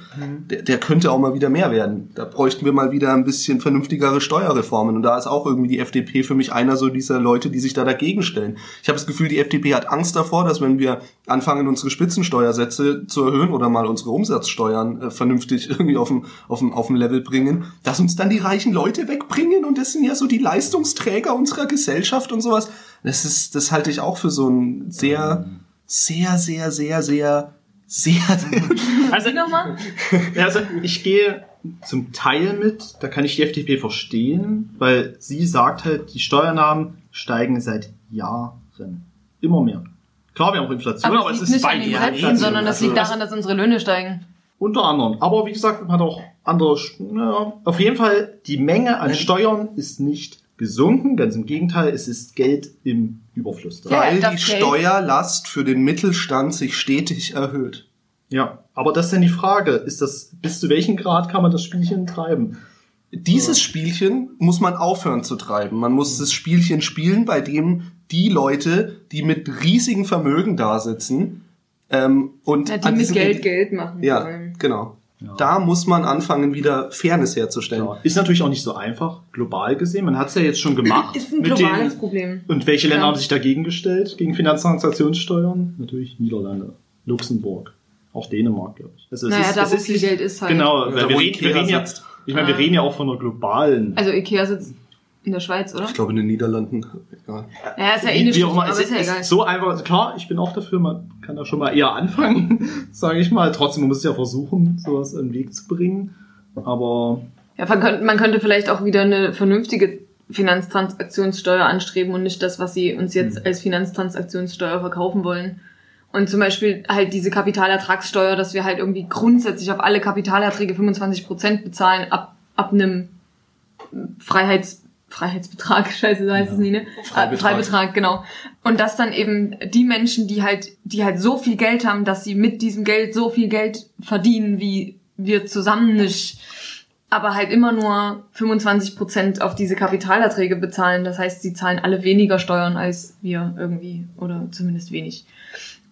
Speaker 5: der, der könnte auch mal wieder mehr werden. Da bräuchten wir mal wieder ein bisschen vernünftigere Steuerreformen. Und da ist auch irgendwie die FDP für mich einer so dieser Leute, die sich da dagegen stellen. Ich habe das Gefühl, die FDP hat Angst davor, dass wenn wir anfangen, unsere Spitzensteuersätze zu erhöhen oder mal unsere Umsatzsteuern äh, vernünftig <laughs> irgendwie auf dem, auf, dem, auf dem Level bringen, dass uns dann die reichen Leute wegbringen und das sind ja so die Leistungsträger unserer Gesellschaft und sowas. Das ist, das halte ich auch für so ein sehr, sehr, sehr, sehr, sehr, sehr, <laughs>
Speaker 4: Also,
Speaker 2: nochmal?
Speaker 4: Ja, also ich gehe zum Teil mit, da kann ich die FDP verstehen, weil sie sagt halt, die Steuernahmen steigen seit Jahren. Immer mehr. Klar, wir haben auch Inflation, aber,
Speaker 2: Aber
Speaker 4: es
Speaker 2: es
Speaker 4: ist
Speaker 2: liegt nicht
Speaker 4: bei
Speaker 2: Gesetzen,
Speaker 4: Inflation.
Speaker 2: sondern das
Speaker 4: Also,
Speaker 2: liegt daran, dass unsere Löhne steigen.
Speaker 4: Unter anderem. Aber wie gesagt, man hat auch andere, Sch- ja, auf jeden Fall, die Menge an Steuern ist nicht gesunken, ganz im Gegenteil, es ist Geld im Überfluss. da.
Speaker 2: Ja,
Speaker 5: weil die
Speaker 2: Geld-
Speaker 5: Steuerlast für den Mittelstand sich stetig erhöht.
Speaker 4: Ja, aber das ist dann die Frage, ist das, bis zu welchem Grad kann man das Spielchen treiben?
Speaker 5: Dieses Spielchen muss man aufhören zu treiben. Man muss das Spielchen spielen, bei dem die Leute, die mit riesigen Vermögen da sitzen, ähm, und
Speaker 2: Ja, die
Speaker 5: an
Speaker 2: mit Geld Geld machen
Speaker 5: Ja,
Speaker 2: wollen.
Speaker 5: genau. Da muss man anfangen, wieder Fairness herzustellen.
Speaker 4: Ja. Ist natürlich auch nicht so einfach, global gesehen. Man hat es ja jetzt schon gemacht.
Speaker 2: Ist ein
Speaker 4: mit
Speaker 2: globales
Speaker 4: den,
Speaker 2: Problem.
Speaker 4: Und welche Länder
Speaker 2: Ja.
Speaker 4: haben sich dagegen gestellt, gegen Finanztransaktionssteuern? Natürlich Niederlande, Luxemburg, auch Dänemark, glaube ich. Also es
Speaker 2: Naja, da,
Speaker 4: es
Speaker 2: wo viel Geld ist halt.
Speaker 4: Genau,
Speaker 5: Da,
Speaker 4: weil wir reden, wir reden ja, ich meine, wir
Speaker 2: Ah.
Speaker 4: reden ja auch von einer globalen.
Speaker 2: Also Ikea sitzt in der Schweiz, oder?
Speaker 5: Ich glaube, in den Niederlanden. Egal.
Speaker 2: Ja, ist ja eh
Speaker 4: Wie,
Speaker 2: nicht
Speaker 4: auch immer,
Speaker 2: aber
Speaker 4: es
Speaker 2: ist ja
Speaker 4: ist,
Speaker 2: egal.
Speaker 4: ist so einfach, also klar, ich bin auch dafür, man kann da schon mal eher anfangen, <laughs> sage ich mal. Trotzdem, man muss ja versuchen, sowas in den Weg zu bringen. Aber
Speaker 2: Ja, man könnte, man könnte vielleicht auch wieder eine vernünftige Finanztransaktionssteuer anstreben und nicht das, was sie uns jetzt als Finanztransaktionssteuer verkaufen wollen. Und zum Beispiel halt diese Kapitalertragssteuer, dass wir halt irgendwie grundsätzlich auf alle Kapitalerträge 25 Prozent bezahlen ab, ab einem Freiheits, Freiheitsbetrag, <laughs> scheiße, so heißt es nie, ne?
Speaker 5: Freibetrag.
Speaker 2: Äh, Freibetrag, genau. Und dass dann eben die Menschen, die halt, die halt so viel Geld haben, dass sie mit diesem Geld so viel Geld verdienen, wie wir zusammen nicht, aber halt immer nur 25 Prozent auf diese Kapitalerträge bezahlen. Das heißt, sie zahlen alle weniger Steuern als wir irgendwie, oder zumindest wenig.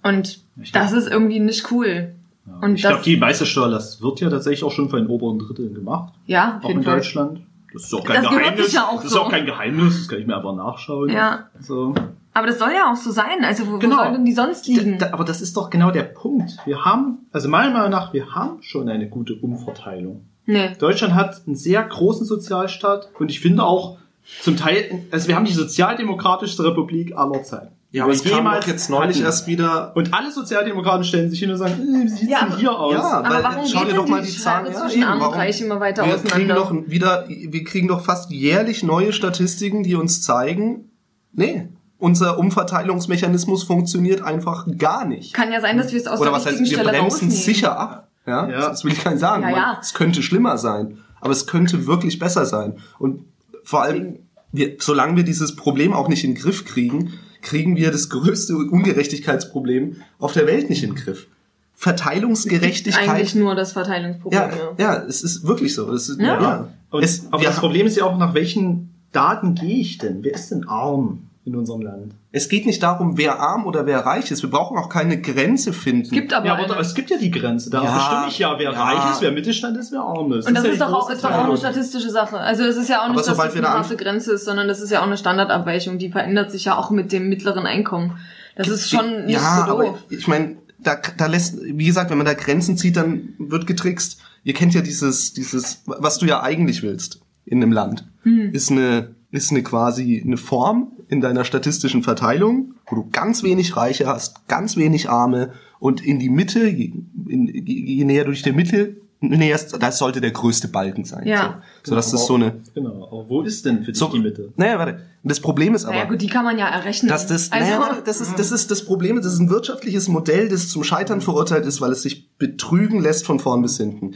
Speaker 2: Und
Speaker 4: glaub-
Speaker 2: das ist irgendwie nicht cool. Und
Speaker 4: ich glaube, die meiste Steuerlast wird ja tatsächlich auch schon von den oberen Dritteln gemacht.
Speaker 2: Ja, auf
Speaker 4: Auch
Speaker 2: jeden
Speaker 4: in
Speaker 2: Fall.
Speaker 4: Deutschland. Das ist auch kein
Speaker 2: Das
Speaker 4: Geheimnis.
Speaker 2: ja auch
Speaker 4: das ist
Speaker 2: so.
Speaker 4: auch kein Geheimnis, das kann ich mir einfach nachschauen.
Speaker 2: Ja.
Speaker 4: So.
Speaker 2: Aber das soll ja auch so sein. Also wo,
Speaker 4: Genau.
Speaker 2: wo soll denn die sonst liegen?
Speaker 4: Da, da, aber das ist doch genau der Punkt. Wir haben, also meiner Meinung nach, wir haben schon eine gute Umverteilung.
Speaker 2: nee.
Speaker 4: Deutschland hat einen sehr großen Sozialstaat und ich finde auch zum Teil, also wir haben die sozialdemokratischste Republik aller Zeiten.
Speaker 5: Ja, aber es kam doch jetzt neulich
Speaker 4: hatten.
Speaker 5: erst wieder.
Speaker 4: Und alle Sozialdemokraten stellen sich hin und sagen, äh, wie sieht's
Speaker 2: Ja,
Speaker 4: denn hier aus?
Speaker 5: Ja,
Speaker 2: Aber
Speaker 5: weil
Speaker 2: warum
Speaker 5: schau
Speaker 2: geht
Speaker 5: dir doch mal
Speaker 2: die
Speaker 5: die Zahlen
Speaker 2: Schere
Speaker 5: ja,
Speaker 2: zwischen
Speaker 5: eben,
Speaker 2: Arm und
Speaker 5: warum-
Speaker 2: Reich immer weiter
Speaker 5: wir
Speaker 2: auseinander?
Speaker 5: kriegen doch wieder, wir kriegen doch fast jährlich neue Statistiken, die uns zeigen, nee, unser Umverteilungsmechanismus funktioniert einfach gar nicht.
Speaker 2: Kann ja sein, dass wir es aus
Speaker 5: Oder
Speaker 2: der
Speaker 5: was heißt, wir
Speaker 2: Stelle
Speaker 5: bremsen
Speaker 2: rausnehmen.
Speaker 5: sicher ab. Ja,
Speaker 4: Ja.
Speaker 5: das will ich gar nicht sagen.
Speaker 2: Ja, ja.
Speaker 5: Es könnte schlimmer sein, aber es könnte wirklich besser sein. Und vor allem, wir, solange wir dieses Problem auch nicht in den Griff kriegen, kriegen wir das größte Ungerechtigkeitsproblem auf der Welt nicht in den Griff. Verteilungsgerechtigkeit.
Speaker 2: Eigentlich nur das Verteilungsproblem.
Speaker 5: Ja, ja, es ist wirklich so. Es ist,
Speaker 2: Ja.
Speaker 5: ja. Es,
Speaker 4: aber das Problem ist ja auch, nach welchen Daten gehe ich denn? Wer ist denn arm in unserem Land?
Speaker 5: es geht nicht darum, wer arm oder wer reich ist. Wir brauchen auch keine Grenze finden.
Speaker 2: Es gibt aber,
Speaker 4: ja, aber es gibt ja die Grenze. Da
Speaker 5: Ja,
Speaker 4: bestimme ich ja, wer
Speaker 5: ja.
Speaker 4: reich ist, wer Mittelstand ist, wer arm ist.
Speaker 2: und das
Speaker 4: ja
Speaker 2: ist
Speaker 4: die
Speaker 2: doch auch, ist doch auch eine statistische Sache. Also es ist ja auch
Speaker 5: Aber
Speaker 2: nicht, dass
Speaker 5: sobald
Speaker 2: das
Speaker 5: wir
Speaker 2: eine harte Grenze ist, sondern das ist ja auch eine Standardabweichung. Die verändert sich ja auch mit dem mittleren Einkommen. Das ist schon nicht
Speaker 5: ja,
Speaker 2: so
Speaker 5: aber
Speaker 2: doof.
Speaker 5: ich meine, da, da lässt, wie gesagt, wenn man da Grenzen zieht, dann wird getrickst. Ihr kennt ja dieses, dieses, was du ja eigentlich willst in einem Land,
Speaker 2: Hm.
Speaker 5: ist eine, ist eine quasi eine Form in deiner statistischen Verteilung, wo du ganz wenig Reiche hast, ganz wenig Arme und in die Mitte, je, in, je, näher du dich der Mitte näherst, das sollte der größte Balken sein.
Speaker 2: Ja.
Speaker 5: So, so dass das so eine,
Speaker 4: Genau. Aber wo ist denn für dich
Speaker 5: so,
Speaker 4: die Mitte?
Speaker 5: naja, warte. Das Problem ist aber,
Speaker 2: Naja gut, die kann man ja errechnen.
Speaker 5: dass das,
Speaker 2: also,
Speaker 5: naja, das ist, das ist das Problem. Das ist ein wirtschaftliches Modell, das zum Scheitern verurteilt ist, weil es sich betrügen lässt von vorn bis hinten.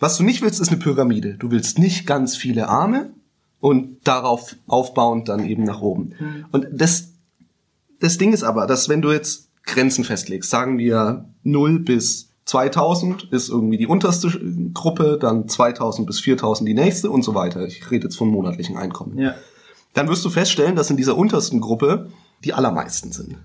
Speaker 5: Was du nicht willst, ist eine Pyramide. Du willst nicht ganz viele Arme und darauf aufbauend dann eben nach oben. Und das, das Ding ist aber, dass wenn du jetzt Grenzen festlegst, sagen wir 0 bis 2000 ist irgendwie die unterste Gruppe, dann 2000 bis 4000 die nächste und so weiter. Ich rede jetzt von monatlichen Einkommen
Speaker 4: Ja.
Speaker 5: dann wirst du feststellen, dass in dieser untersten Gruppe die allermeisten sind.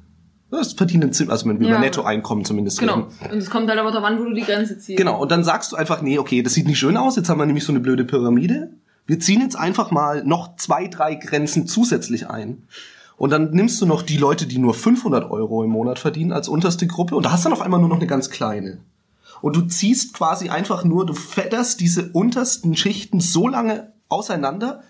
Speaker 5: Das verdienen ziemlich, also wenn wir
Speaker 2: Ja.
Speaker 5: über Nettoeinkommen zumindest
Speaker 2: Genau.
Speaker 5: reden.
Speaker 2: Und es kommt halt aber darauf an, wo du die Grenze ziehst.
Speaker 5: Genau, und dann sagst du einfach, nee, okay, das sieht nicht schön aus, jetzt haben wir nämlich so eine blöde Pyramide. Wir ziehen jetzt einfach mal noch zwei, drei Grenzen zusätzlich ein. Und dann nimmst du noch die Leute, die nur 500 Euro im Monat verdienen als unterste Gruppe und da hast du dann auf einmal nur noch eine ganz kleine. Und du ziehst quasi einfach nur, du fedderst diese untersten Schichten so lange auseinander,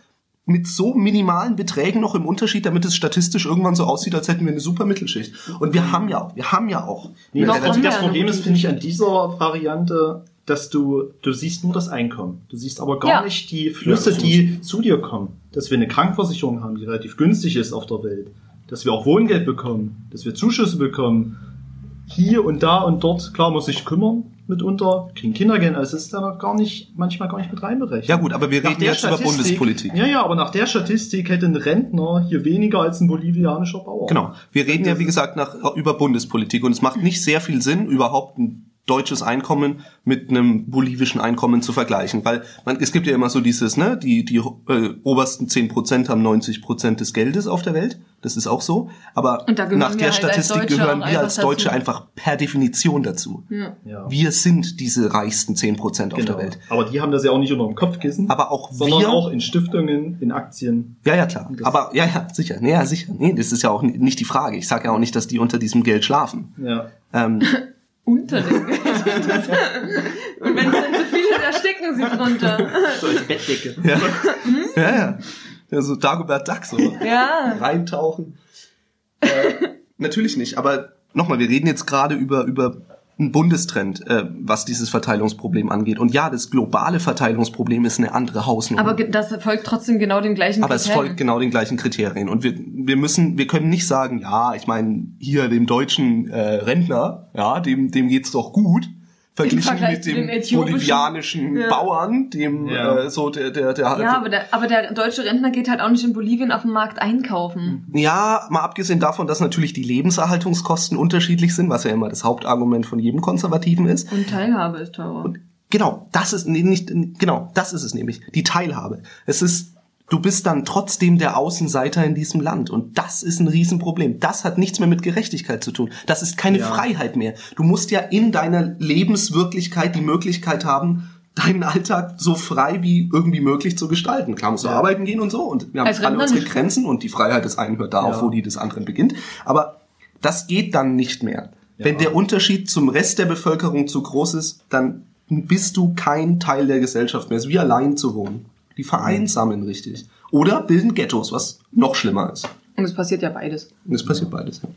Speaker 5: mit so minimalen Beträgen noch im Unterschied, damit es statistisch irgendwann so aussieht, als hätten wir eine super Mittelschicht. Und wir haben ja, wir haben ja auch.
Speaker 4: Nee, das Problem ist, finde ich, an dieser Variante, dass du, du siehst nur das Einkommen. Du siehst aber gar
Speaker 2: Ja.
Speaker 4: nicht die Flüsse,
Speaker 5: Ja,
Speaker 4: die zu dir kommen. Dass wir eine Krankversicherung haben, die relativ günstig ist auf der Welt. Dass wir auch Wohngeld bekommen. Dass wir Zuschüsse bekommen. Hier und da und dort. Klar muss ich kümmern mitunter. Kriegen Kindergeld. Also es ist da noch gar nicht, manchmal gar nicht mit reinberechnet.
Speaker 5: Ja gut, aber wir
Speaker 4: Nach
Speaker 5: reden jetzt über Bundespolitik.
Speaker 4: Ja, ja, aber nach der Statistik hätte ein Rentner hier weniger als ein bolivianischer Bauer.
Speaker 5: Genau. Wir reden ja, wie gesagt, nach, über Bundespolitik und es macht nicht sehr viel Sinn, überhaupt ein deutsches Einkommen mit einem bolivischen Einkommen zu vergleichen, weil man, es gibt ja immer so dieses, ne, die, die äh, obersten 10% haben 90% des Geldes auf der Welt, das ist auch so, aber nach der
Speaker 2: halt
Speaker 5: Statistik gehören wir als Deutsche
Speaker 2: dazu.
Speaker 5: einfach per Definition dazu.
Speaker 2: Ja.
Speaker 4: Ja.
Speaker 5: Wir sind diese reichsten 10% auf
Speaker 4: Genau.
Speaker 5: der Welt.
Speaker 4: Aber die haben das ja auch nicht unter dem Kopfkissen.
Speaker 5: Aber auch
Speaker 4: sondern
Speaker 5: wir,
Speaker 4: auch in Stiftungen, in Aktien.
Speaker 5: Ja, ja, klar. Aber ja, ja, sicher. Nee, ja, sicher. Nee, das ist ja auch ni- nicht die Frage. Ich sage ja auch nicht, dass die unter diesem Geld schlafen.
Speaker 4: Ja.
Speaker 5: Ähm, <laughs>
Speaker 2: Unter dem Geld. Und wenn es dann zu viel ist, ersticken sie drunter.
Speaker 4: So als Bettdecke.
Speaker 5: ja, ja, ja. ja. So Dagobert Duck so.
Speaker 2: Ja.
Speaker 5: Reintauchen. Äh, natürlich nicht. Aber nochmal, wir reden jetzt gerade über, über einen Bundestrend, äh, was dieses Verteilungsproblem angeht. Und ja, das globale Verteilungsproblem ist eine andere Hausnummer.
Speaker 2: Aber das folgt trotzdem genau dem gleichen
Speaker 5: Aber es
Speaker 2: Kriterien.
Speaker 5: folgt genau den gleichen Kriterien. Und wir, wir müssen, wir können nicht sagen, ja, ich meine, hier dem deutschen äh, Rentner, ja, dem, dem geht's doch gut. Verglichen mit dem bolivianischen
Speaker 2: Ja.
Speaker 5: Bauern, dem
Speaker 4: Ja.
Speaker 5: äh, so der, der, der
Speaker 2: Ja, aber der, aber der deutsche Rentner geht halt auch nicht in Bolivien auf dem Markt einkaufen.
Speaker 5: Ja, mal abgesehen davon, dass natürlich die Lebenserhaltungskosten unterschiedlich sind, was ja immer das Hauptargument von jedem Konservativen ist.
Speaker 2: Und Teilhabe ist teurer.
Speaker 5: Genau, das ist nee, nicht genau, das ist es nämlich, die Teilhabe. Es ist du bist dann trotzdem der Außenseiter in diesem Land und das ist ein Riesenproblem. Das hat nichts mehr mit Gerechtigkeit zu tun. Das ist keine
Speaker 4: Ja.
Speaker 5: Freiheit mehr. Du musst ja in deiner Lebenswirklichkeit die Möglichkeit haben, deinen Alltag so frei wie irgendwie möglich zu gestalten. Klar musst du
Speaker 4: Ja.
Speaker 5: arbeiten gehen und so und wir haben
Speaker 2: Als
Speaker 5: alle unsere. Grenzen und die Freiheit des einen hört da auf,
Speaker 4: Ja.
Speaker 5: wo die des anderen beginnt. Aber das geht dann nicht mehr. Wenn der Unterschied zum Rest der Bevölkerung zu groß ist, dann bist du kein Teil der Gesellschaft mehr. Es ist wie allein zu wohnen. Die vereinsamen richtig. Oder bilden Ghettos, was noch schlimmer ist.
Speaker 2: Und es passiert ja beides.
Speaker 5: Und es passiert beides. Ja.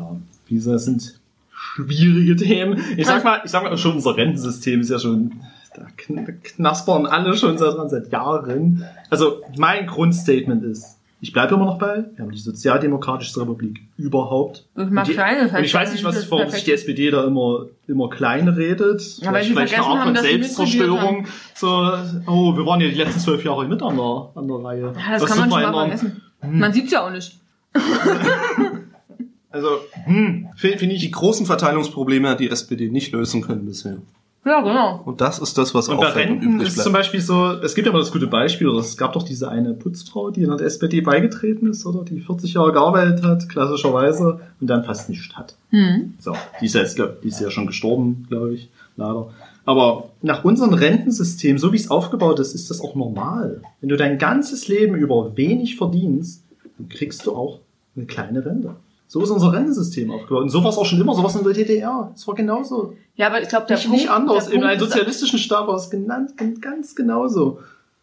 Speaker 4: Ja, wie gesagt, das sind schwierige Themen. Ich sag mal, ich sag mal, schon unser Rentensystem ist ja schon, da kn- knaspern alle schon seit, seit Jahren. Also, mein Grundstatement ist, Ich bleibe immer noch bei, wir haben die sozialdemokratischste Republik überhaupt.
Speaker 2: Mag
Speaker 4: und, die,
Speaker 2: heißt
Speaker 4: und ich weiß
Speaker 2: ja
Speaker 4: nicht, was, warum
Speaker 2: es
Speaker 4: sich die SPD da immer, immer klein redet.
Speaker 2: Ja, weil sie
Speaker 4: vielleicht eine
Speaker 2: vergessen
Speaker 4: Art
Speaker 2: haben,
Speaker 4: von
Speaker 2: dass sie
Speaker 4: Selbstzerstörung. So, oh, wir waren ja die letzten zwölf Jahre mit an der, an der Reihe.
Speaker 2: Ja, das
Speaker 4: Was
Speaker 2: kann man schon mal vergessen.
Speaker 4: Hm.
Speaker 2: Man sieht's ja auch nicht.
Speaker 4: Also, hm, finde find
Speaker 5: Die
Speaker 4: ich.
Speaker 5: großen Verteilungsprobleme hat die SPD nicht lösen können bisher.
Speaker 2: Ja, genau.
Speaker 5: Und das ist das, was
Speaker 4: Und bei Renten
Speaker 5: übrig
Speaker 4: ist
Speaker 5: bleibt.
Speaker 4: zum Beispiel so, es gibt ja immer das gute Beispiel, oder es gab doch diese eine Putzfrau, die in der SPD beigetreten ist, oder die 40 Jahre gearbeitet hat, klassischerweise, und dann fast nichts hat.
Speaker 2: Hm.
Speaker 4: So, die ist ja jetzt, glaub, die ist ja schon gestorben, glaube ich, leider. Aber nach unserem Rentensystem, so wie es aufgebaut ist, ist das auch normal. Wenn du dein ganzes Leben über wenig verdienst, dann kriegst du auch eine kleine Rente. So ist unser Rentensystem aufgebaut. Und so war es auch schon immer, so war es in der DDR. Es war genauso.
Speaker 2: Ja, aber ich glaube, der
Speaker 4: Nicht,
Speaker 2: Punkt,
Speaker 4: nicht anders.
Speaker 2: der
Speaker 4: In einem
Speaker 2: ist-
Speaker 4: sozialistischen Staat war es genannt, ganz genauso.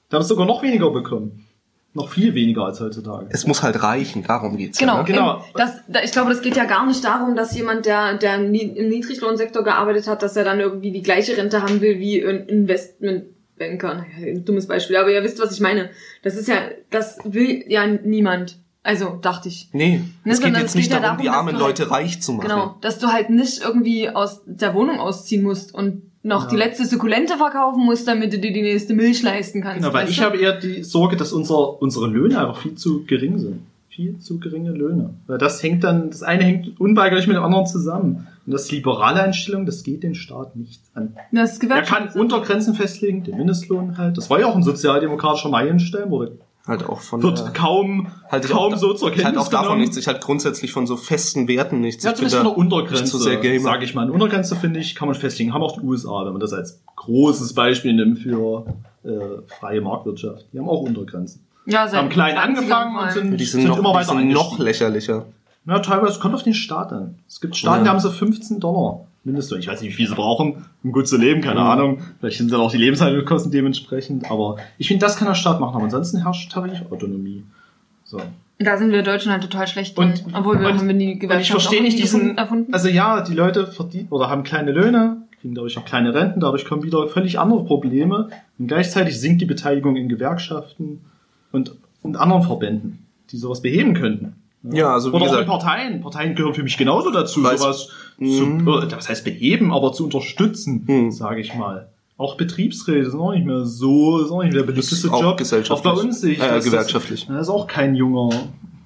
Speaker 4: Da haben es sogar noch weniger bekommen. Noch viel weniger als heutzutage.
Speaker 5: Es muss halt reichen, darum geht's
Speaker 2: Genau,
Speaker 5: ja. Ne?
Speaker 4: Genau.
Speaker 2: das, da, ich glaube, das geht ja gar nicht darum, dass jemand, der, der im Niedriglohnsektor gearbeitet hat, dass er dann irgendwie die gleiche Rente haben will wie ein Investmentbanker. Naja, ein dummes Beispiel, aber ihr wisst, was ich meine. Das ist ja, das will ja niemand. Also, dachte ich.
Speaker 5: Nee,
Speaker 2: Ne,
Speaker 5: es geht
Speaker 2: sondern
Speaker 5: jetzt
Speaker 2: es
Speaker 5: nicht darum,
Speaker 2: darum,
Speaker 5: die armen
Speaker 2: halt-
Speaker 5: Leute reich zu machen.
Speaker 2: Genau, dass du halt nicht irgendwie aus der Wohnung ausziehen musst und noch
Speaker 4: Ja.
Speaker 2: die letzte Sukkulente verkaufen musst, damit du dir die nächste Milch leisten kannst.
Speaker 4: Genau, weil ich
Speaker 2: du?
Speaker 4: habe eher die Sorge, dass unser, unsere Löhne einfach viel zu gering sind. Viel zu geringe Löhne. Weil das hängt dann, das eine hängt unweigerlich mit dem anderen zusammen. Und das liberale Einstellung, das geht den Staat nicht an.
Speaker 2: das
Speaker 4: Er kann Untergrenzen festlegen, den Mindestlohn halt. Das war ja auch ein sozialdemokratischer Meilenstein, wurde,
Speaker 5: Halt auch von
Speaker 4: wird
Speaker 5: der-
Speaker 4: kaum,
Speaker 5: halt
Speaker 4: kaum
Speaker 5: auch,
Speaker 4: so zur
Speaker 5: ich
Speaker 4: Kenntnis
Speaker 5: halt auch davon
Speaker 4: genommen.
Speaker 5: nichts. Ich halt grundsätzlich von so festen Werten nichts.
Speaker 4: Ja, zumindest von
Speaker 5: da
Speaker 4: der Untergrenze,
Speaker 5: zu sehr Gamer.
Speaker 4: sage ich mal. Eine Untergrenze, finde ich, kann man festlegen. Haben auch die USA, wenn man das als großes Beispiel nimmt für äh, freie Marktwirtschaft. Die haben auch Untergrenzen.
Speaker 2: ja, seit
Speaker 4: Haben klein
Speaker 2: 20ern
Speaker 4: angefangen und sind,
Speaker 5: Die sind, noch,
Speaker 4: immer
Speaker 5: die
Speaker 4: weiter
Speaker 5: sind noch lächerlicher.
Speaker 4: Ja, teilweise kommt auf den Staat an. Es gibt Staaten,
Speaker 5: Ja.
Speaker 4: die haben so 15 Dollar Mindestlohn. Ich weiß nicht, wie viel sie brauchen, um gut zu leben, keine
Speaker 5: Mhm.
Speaker 4: Ahnung. Vielleicht sind dann auch die Lebenshaltungskosten dementsprechend. Aber ich finde, das kann der Staat machen. Aber ansonsten herrscht Tarifautonomie. So.
Speaker 2: Da sind wir Deutschen halt total schlecht
Speaker 4: Und-
Speaker 2: drin. Obwohl wir
Speaker 4: und-
Speaker 2: haben wir die
Speaker 4: Und
Speaker 2: Gewerkschaft
Speaker 4: ich verstehe nicht diesen,
Speaker 2: erfunden- erfunden.
Speaker 4: also ja, die Leute verdienen oder haben kleine Löhne, kriegen dadurch auch kleine Renten, dadurch kommen wieder völlig andere Probleme und gleichzeitig sinkt die Beteiligung in Gewerkschaften und, und anderen Verbänden, die sowas beheben könnten.
Speaker 5: Ja, also wie
Speaker 4: Oder auch in
Speaker 5: gesagt,
Speaker 4: Parteien. Parteien gehören für mich genauso dazu,
Speaker 5: Weiß-
Speaker 4: sowas
Speaker 5: Mhm.
Speaker 4: zu, äh, was heißt beheben, aber zu unterstützen,
Speaker 5: Mhm.
Speaker 4: sage ich mal. Auch Betriebsräte sind auch nicht mehr so, ist auch nicht mehr der beliebteste Job.
Speaker 5: gesellschaftlich.
Speaker 4: Auch bei uns ich
Speaker 5: Äh,
Speaker 4: das,
Speaker 5: gewerkschaftlich.
Speaker 4: Da ist auch kein junger,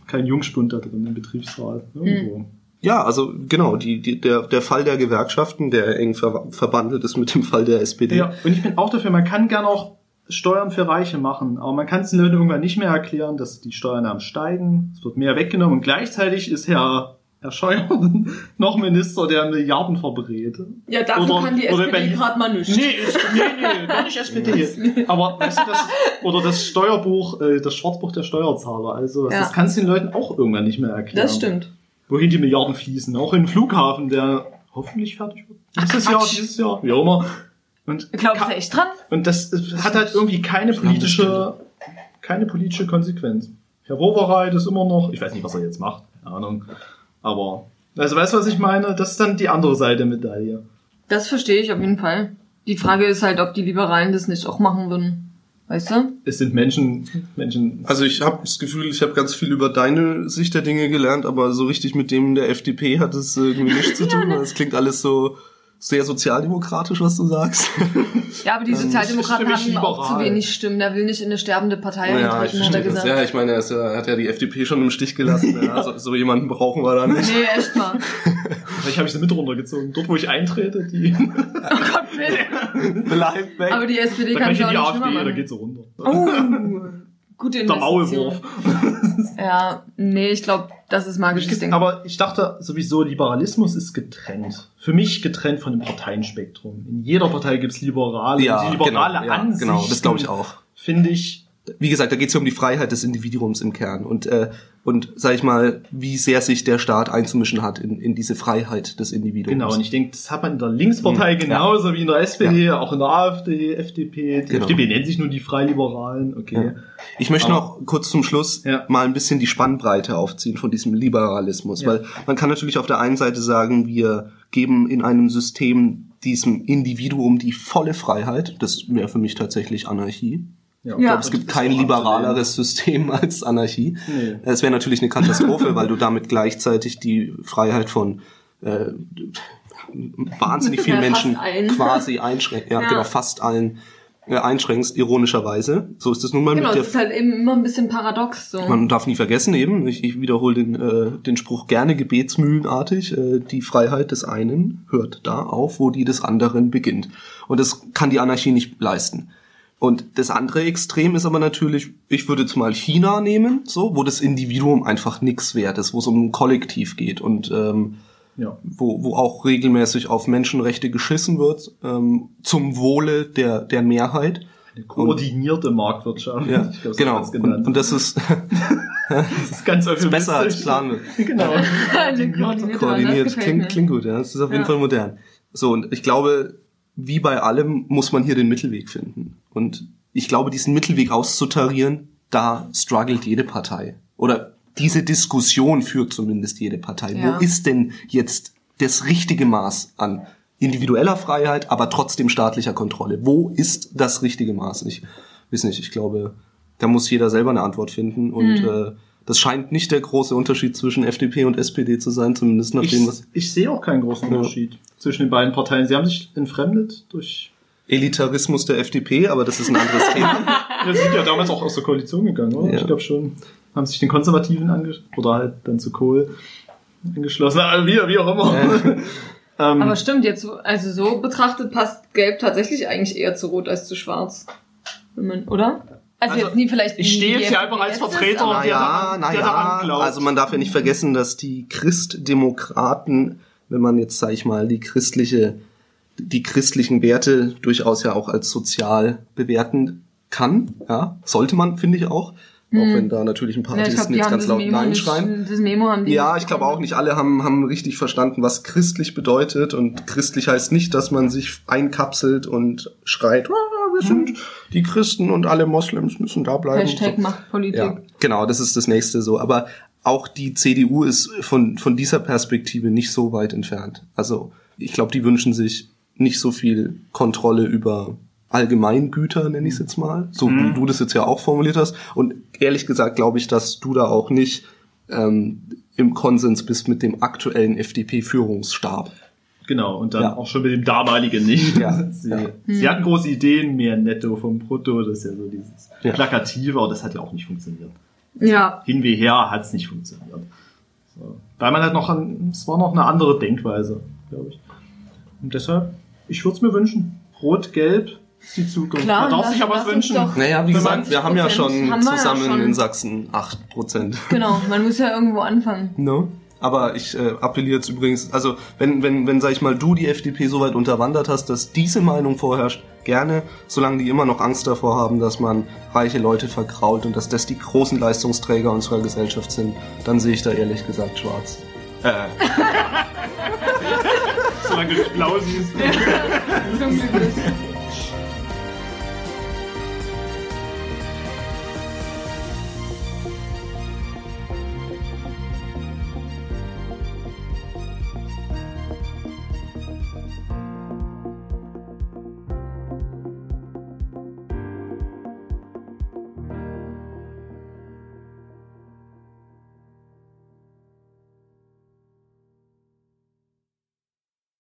Speaker 4: kein Jungspund da drin im Betriebsrat. Irgendwo.
Speaker 5: ja, also genau, die, die, der, der Fall der Gewerkschaften, der eng ver verbandelt ist mit dem Fall der SPD.
Speaker 4: Ja, und ich bin auch dafür, man kann gern auch Steuern für Reiche machen, aber man kann es den Leuten irgendwann nicht mehr erklären, dass die Steuernahmen steigen, es wird mehr weggenommen und gleichzeitig ist Herr, Herr Scheuer <laughs> noch Minister, der Milliarden verbrät.
Speaker 2: ja, dafür
Speaker 4: oder-
Speaker 2: kann die SPD gerade mal nicht.
Speaker 4: Nee, ist, nee, nee, gar nicht SPD. <laughs> Aber weißt du, das, oder das Steuerbuch, äh, das Schwarzbuch der Steuerzahler, also
Speaker 2: Ja.
Speaker 4: das kannst du den Leuten auch irgendwann nicht mehr erklären.
Speaker 2: Das stimmt.
Speaker 4: Wohin die Milliarden fließen. Auch in den Flughafen, der hoffentlich fertig wird. Dieses Jahr,
Speaker 2: Quatsch.
Speaker 4: dieses Jahr, wie auch immer. Und
Speaker 2: Glaubst du echt dran?
Speaker 4: und das äh, hat halt irgendwie keine politische, keine politische Konsequenz. Herr Wowereit ist immer noch, ich weiß nicht, was er jetzt macht, keine Ahnung. Aber, also weißt du, was ich meine? Das ist dann die andere Seite der Medaille.
Speaker 2: Das verstehe ich auf jeden Fall. Die Frage ist halt, ob die Liberalen das nicht auch machen würden. Weißt du?
Speaker 4: Es sind Menschen, Menschen.
Speaker 5: Also ich habe das Gefühl, ich habe ganz viel über deine Sicht der Dinge gelernt, aber so richtig mit dem der FDP hat es irgendwie nichts zu <laughs> tun. Es klingt alles so sehr sozialdemokratisch, was du sagst.
Speaker 2: Ja, aber die
Speaker 5: Ähm,
Speaker 2: Sozialdemokraten haben auch zu wenig Stimmen. Der will nicht in eine sterbende Partei
Speaker 5: ja, ich
Speaker 2: eintreten, hat er
Speaker 5: das.
Speaker 2: gesagt.
Speaker 5: Ja, ich meine, er, ist ja, er hat ja die FDP schon im Stich gelassen. ja, so, so jemanden brauchen wir da nicht.
Speaker 2: Nee, echt mal.
Speaker 4: Vielleicht habe ich sie mit runtergezogen. Dort, wo ich eintrete, die, <laughs>
Speaker 2: Oh Gott, bitte.
Speaker 5: Bleib weg.
Speaker 2: Aber die SPD
Speaker 4: da
Speaker 2: kann
Speaker 4: ich
Speaker 2: es
Speaker 4: in
Speaker 2: auch
Speaker 4: die
Speaker 2: nicht
Speaker 4: AfD,
Speaker 2: schlimmer
Speaker 4: da
Speaker 2: machen.
Speaker 4: geht sie runter.
Speaker 2: Oh, <laughs> gute
Speaker 4: Der
Speaker 2: Investition.
Speaker 4: Maulwurf.
Speaker 2: Ja, nee, ich glaube, das ist magisches Ding.
Speaker 4: Aber ich dachte sowieso, Liberalismus ist getrennt. Für mich getrennt von dem Parteienspektrum. In jeder Partei gibt's Liberale.
Speaker 5: ja,
Speaker 4: Und die liberale
Speaker 5: genau, ja,
Speaker 4: Ansicht,
Speaker 5: genau, das glaube ich auch.
Speaker 4: Finde ich,
Speaker 5: Wie gesagt, da geht es ja um die Freiheit des Individuums im Kern und äh, und sag ich mal, wie sehr sich der Staat einzumischen hat in, in diese Freiheit des Individuums.
Speaker 4: genau. Und ich denke, das hat man in der Linkspartei
Speaker 5: Mhm,
Speaker 4: genauso wie in der SPD, auch in der AfD, FDP. Die
Speaker 5: Genau.
Speaker 4: FDP nennt sich nur die Freiliberalen. Okay.
Speaker 5: Ja. Ich möchte
Speaker 4: Aber-
Speaker 5: noch kurz zum Schluss
Speaker 4: Ja.
Speaker 5: mal ein bisschen die Spannbreite aufziehen von diesem Liberalismus,
Speaker 4: Ja.
Speaker 5: weil man kann natürlich auf der einen Seite sagen, wir geben in einem System diesem Individuum die volle Freiheit. Das wäre für mich tatsächlich Anarchie.
Speaker 4: Ja,
Speaker 5: Ich glaube, es gibt kein liberaleres System <laughs> als Anarchie.
Speaker 4: Nee.
Speaker 5: Es wäre natürlich eine Katastrophe, weil du damit gleichzeitig die Freiheit von äh, wahnsinnig vielen
Speaker 2: Ja,
Speaker 5: Menschen
Speaker 2: allen.
Speaker 5: quasi einschränkst. Ja,
Speaker 2: Ja.
Speaker 5: genau, fast allen äh, einschränkst, ironischerweise. So ist es nun mal
Speaker 2: Genau,
Speaker 5: mit der
Speaker 2: ist halt eben immer ein bisschen paradox so.
Speaker 5: man darf nie vergessen eben, ich, ich wiederhole den, äh, den Spruch gerne gebetsmühlenartig, äh, die Freiheit des einen hört da auf, wo die des anderen beginnt. Und das kann die Anarchie nicht leisten. Und das andere Extrem ist aber natürlich, ich würde jetzt mal China nehmen, so, wo das Individuum einfach nix wert ist, wo es um ein Kollektiv geht und ähm,
Speaker 4: Ja.
Speaker 5: wo, wo auch regelmäßig auf Menschenrechte geschissen wird, ähm, zum Wohle der, der Mehrheit.
Speaker 4: Eine koordinierte Marktwirtschaft.
Speaker 5: Ja,
Speaker 4: Ich glaub, so
Speaker 5: genau. Und, und das ist <laughs>
Speaker 4: das ist ganz
Speaker 5: besser als. Planen. <laughs>
Speaker 4: Genau.
Speaker 2: Eine koordinierte
Speaker 5: koordiniert,
Speaker 2: gefällt
Speaker 5: klingt, klingt gut, ja. Das ist auf jeden
Speaker 2: Ja.
Speaker 5: Fall modern. So, und ich glaube, wie bei allem muss man hier den Mittelweg finden. Und ich glaube, diesen Mittelweg auszutarieren, da struggelt jede Partei. Oder diese Diskussion führt zumindest jede Partei.
Speaker 2: Ja.
Speaker 5: Wo ist denn jetzt das richtige Maß an individueller Freiheit, aber trotzdem staatlicher Kontrolle? Wo ist das richtige Maß? Ich weiß nicht, ich glaube, da muss jeder selber eine Antwort finden. Und
Speaker 2: Mhm.
Speaker 5: äh, das scheint nicht der große Unterschied zwischen FDP und SPD zu sein, zumindest nach
Speaker 4: Ich,
Speaker 5: dem, was
Speaker 4: ich sehe auch keinen großen
Speaker 5: Ja.
Speaker 4: Unterschied zwischen den beiden Parteien. Sie haben sich entfremdet durch.
Speaker 5: Elitarismus der FDP, aber das ist ein anderes Thema. <laughs>
Speaker 4: Ja, sie sind ja damals auch aus der Koalition gegangen, oder?
Speaker 5: Ja.
Speaker 4: Ich glaube schon. Haben sich den Konservativen ange oder halt dann zu Kohl angeschlossen. Ah, Wie, wie auch immer. <laughs> ähm,
Speaker 2: Aber stimmt, jetzt, also so betrachtet passt Gelb tatsächlich eigentlich eher zu Rot als zu Schwarz. Wenn man, oder? Also,
Speaker 4: Also,
Speaker 2: jetzt nie vielleicht.
Speaker 4: ich stehe jetzt hier einfach als Vertreter
Speaker 2: ist, aber-
Speaker 4: der daran- der daran glaubt.
Speaker 5: Also man darf ja nicht vergessen, dass die Christdemokraten, wenn man jetzt, sag ich mal, die christliche, die christlichen Werte durchaus ja auch als sozial bewerten kann, ja, sollte man, finde ich auch. Auch wenn da natürlich ein paar.
Speaker 2: Ja,
Speaker 5: Atheisten
Speaker 2: die
Speaker 5: jetzt ganz laut
Speaker 2: Memo
Speaker 5: Nein
Speaker 2: nicht,
Speaker 5: schreien.
Speaker 2: das Memo haben die
Speaker 5: Ja, ich glaube auch nicht alle haben, haben richtig verstanden, was christlich bedeutet. Und christlich heißt nicht, dass man sich einkapselt und schreit, wir sind die Christen und alle Moslems müssen da bleiben.
Speaker 2: Hashtag
Speaker 5: So.
Speaker 2: Machtpolitik.
Speaker 5: Ja, genau, das ist das nächste so. Aber auch die CDU ist von, von dieser Perspektive nicht so weit entfernt. Also ich glaube, die wünschen sich nicht so viel Kontrolle über Allgemeingüter, nenne ich es jetzt mal, so wie du das jetzt ja auch formuliert hast. Und ehrlich gesagt glaube ich, dass du da auch nicht ähm, im Konsens bist mit dem aktuellen FDP-Führungsstab.
Speaker 4: Genau, und dann
Speaker 5: Ja.
Speaker 4: auch schon mit dem damaligen nicht.
Speaker 5: Ja, <laughs>
Speaker 4: Sie,
Speaker 5: ja.
Speaker 4: sie hatten große Ideen, mehr netto vom Brutto, das ist ja so dieses
Speaker 5: Ja.
Speaker 4: Plakative, aber das hat ja auch nicht funktioniert.
Speaker 2: Ja.
Speaker 4: Hin wie her hat es nicht funktioniert. So. Weil man halt noch, ein, es war noch eine andere Denkweise, glaube ich. Und deshalb, ich würde es mir wünschen. Rot, Gelb ist die Zukunft.
Speaker 2: Klar,
Speaker 4: Man darf sich ja was wünschen.
Speaker 2: doch-
Speaker 5: Naja, wie gesagt, wir haben ja
Speaker 2: 95%
Speaker 5: schon
Speaker 2: haben wir ja
Speaker 5: zusammen
Speaker 2: schon.
Speaker 5: in Sachsen 8 Prozent.
Speaker 2: Genau, man muss ja irgendwo anfangen.
Speaker 5: No. Aber ich äh, appelliere jetzt übrigens, also wenn, wenn, wenn, sag ich mal, du die FDP so weit unterwandert hast, dass diese Meinung vorherrscht, gerne, solange die immer noch Angst davor haben, dass man reiche Leute verkrault und dass das die großen Leistungsträger unserer Gesellschaft sind, dann sehe ich da ehrlich gesagt schwarz. Äh, <laughs>
Speaker 4: Solange du blau siehst.
Speaker 2: Zum Glück nicht.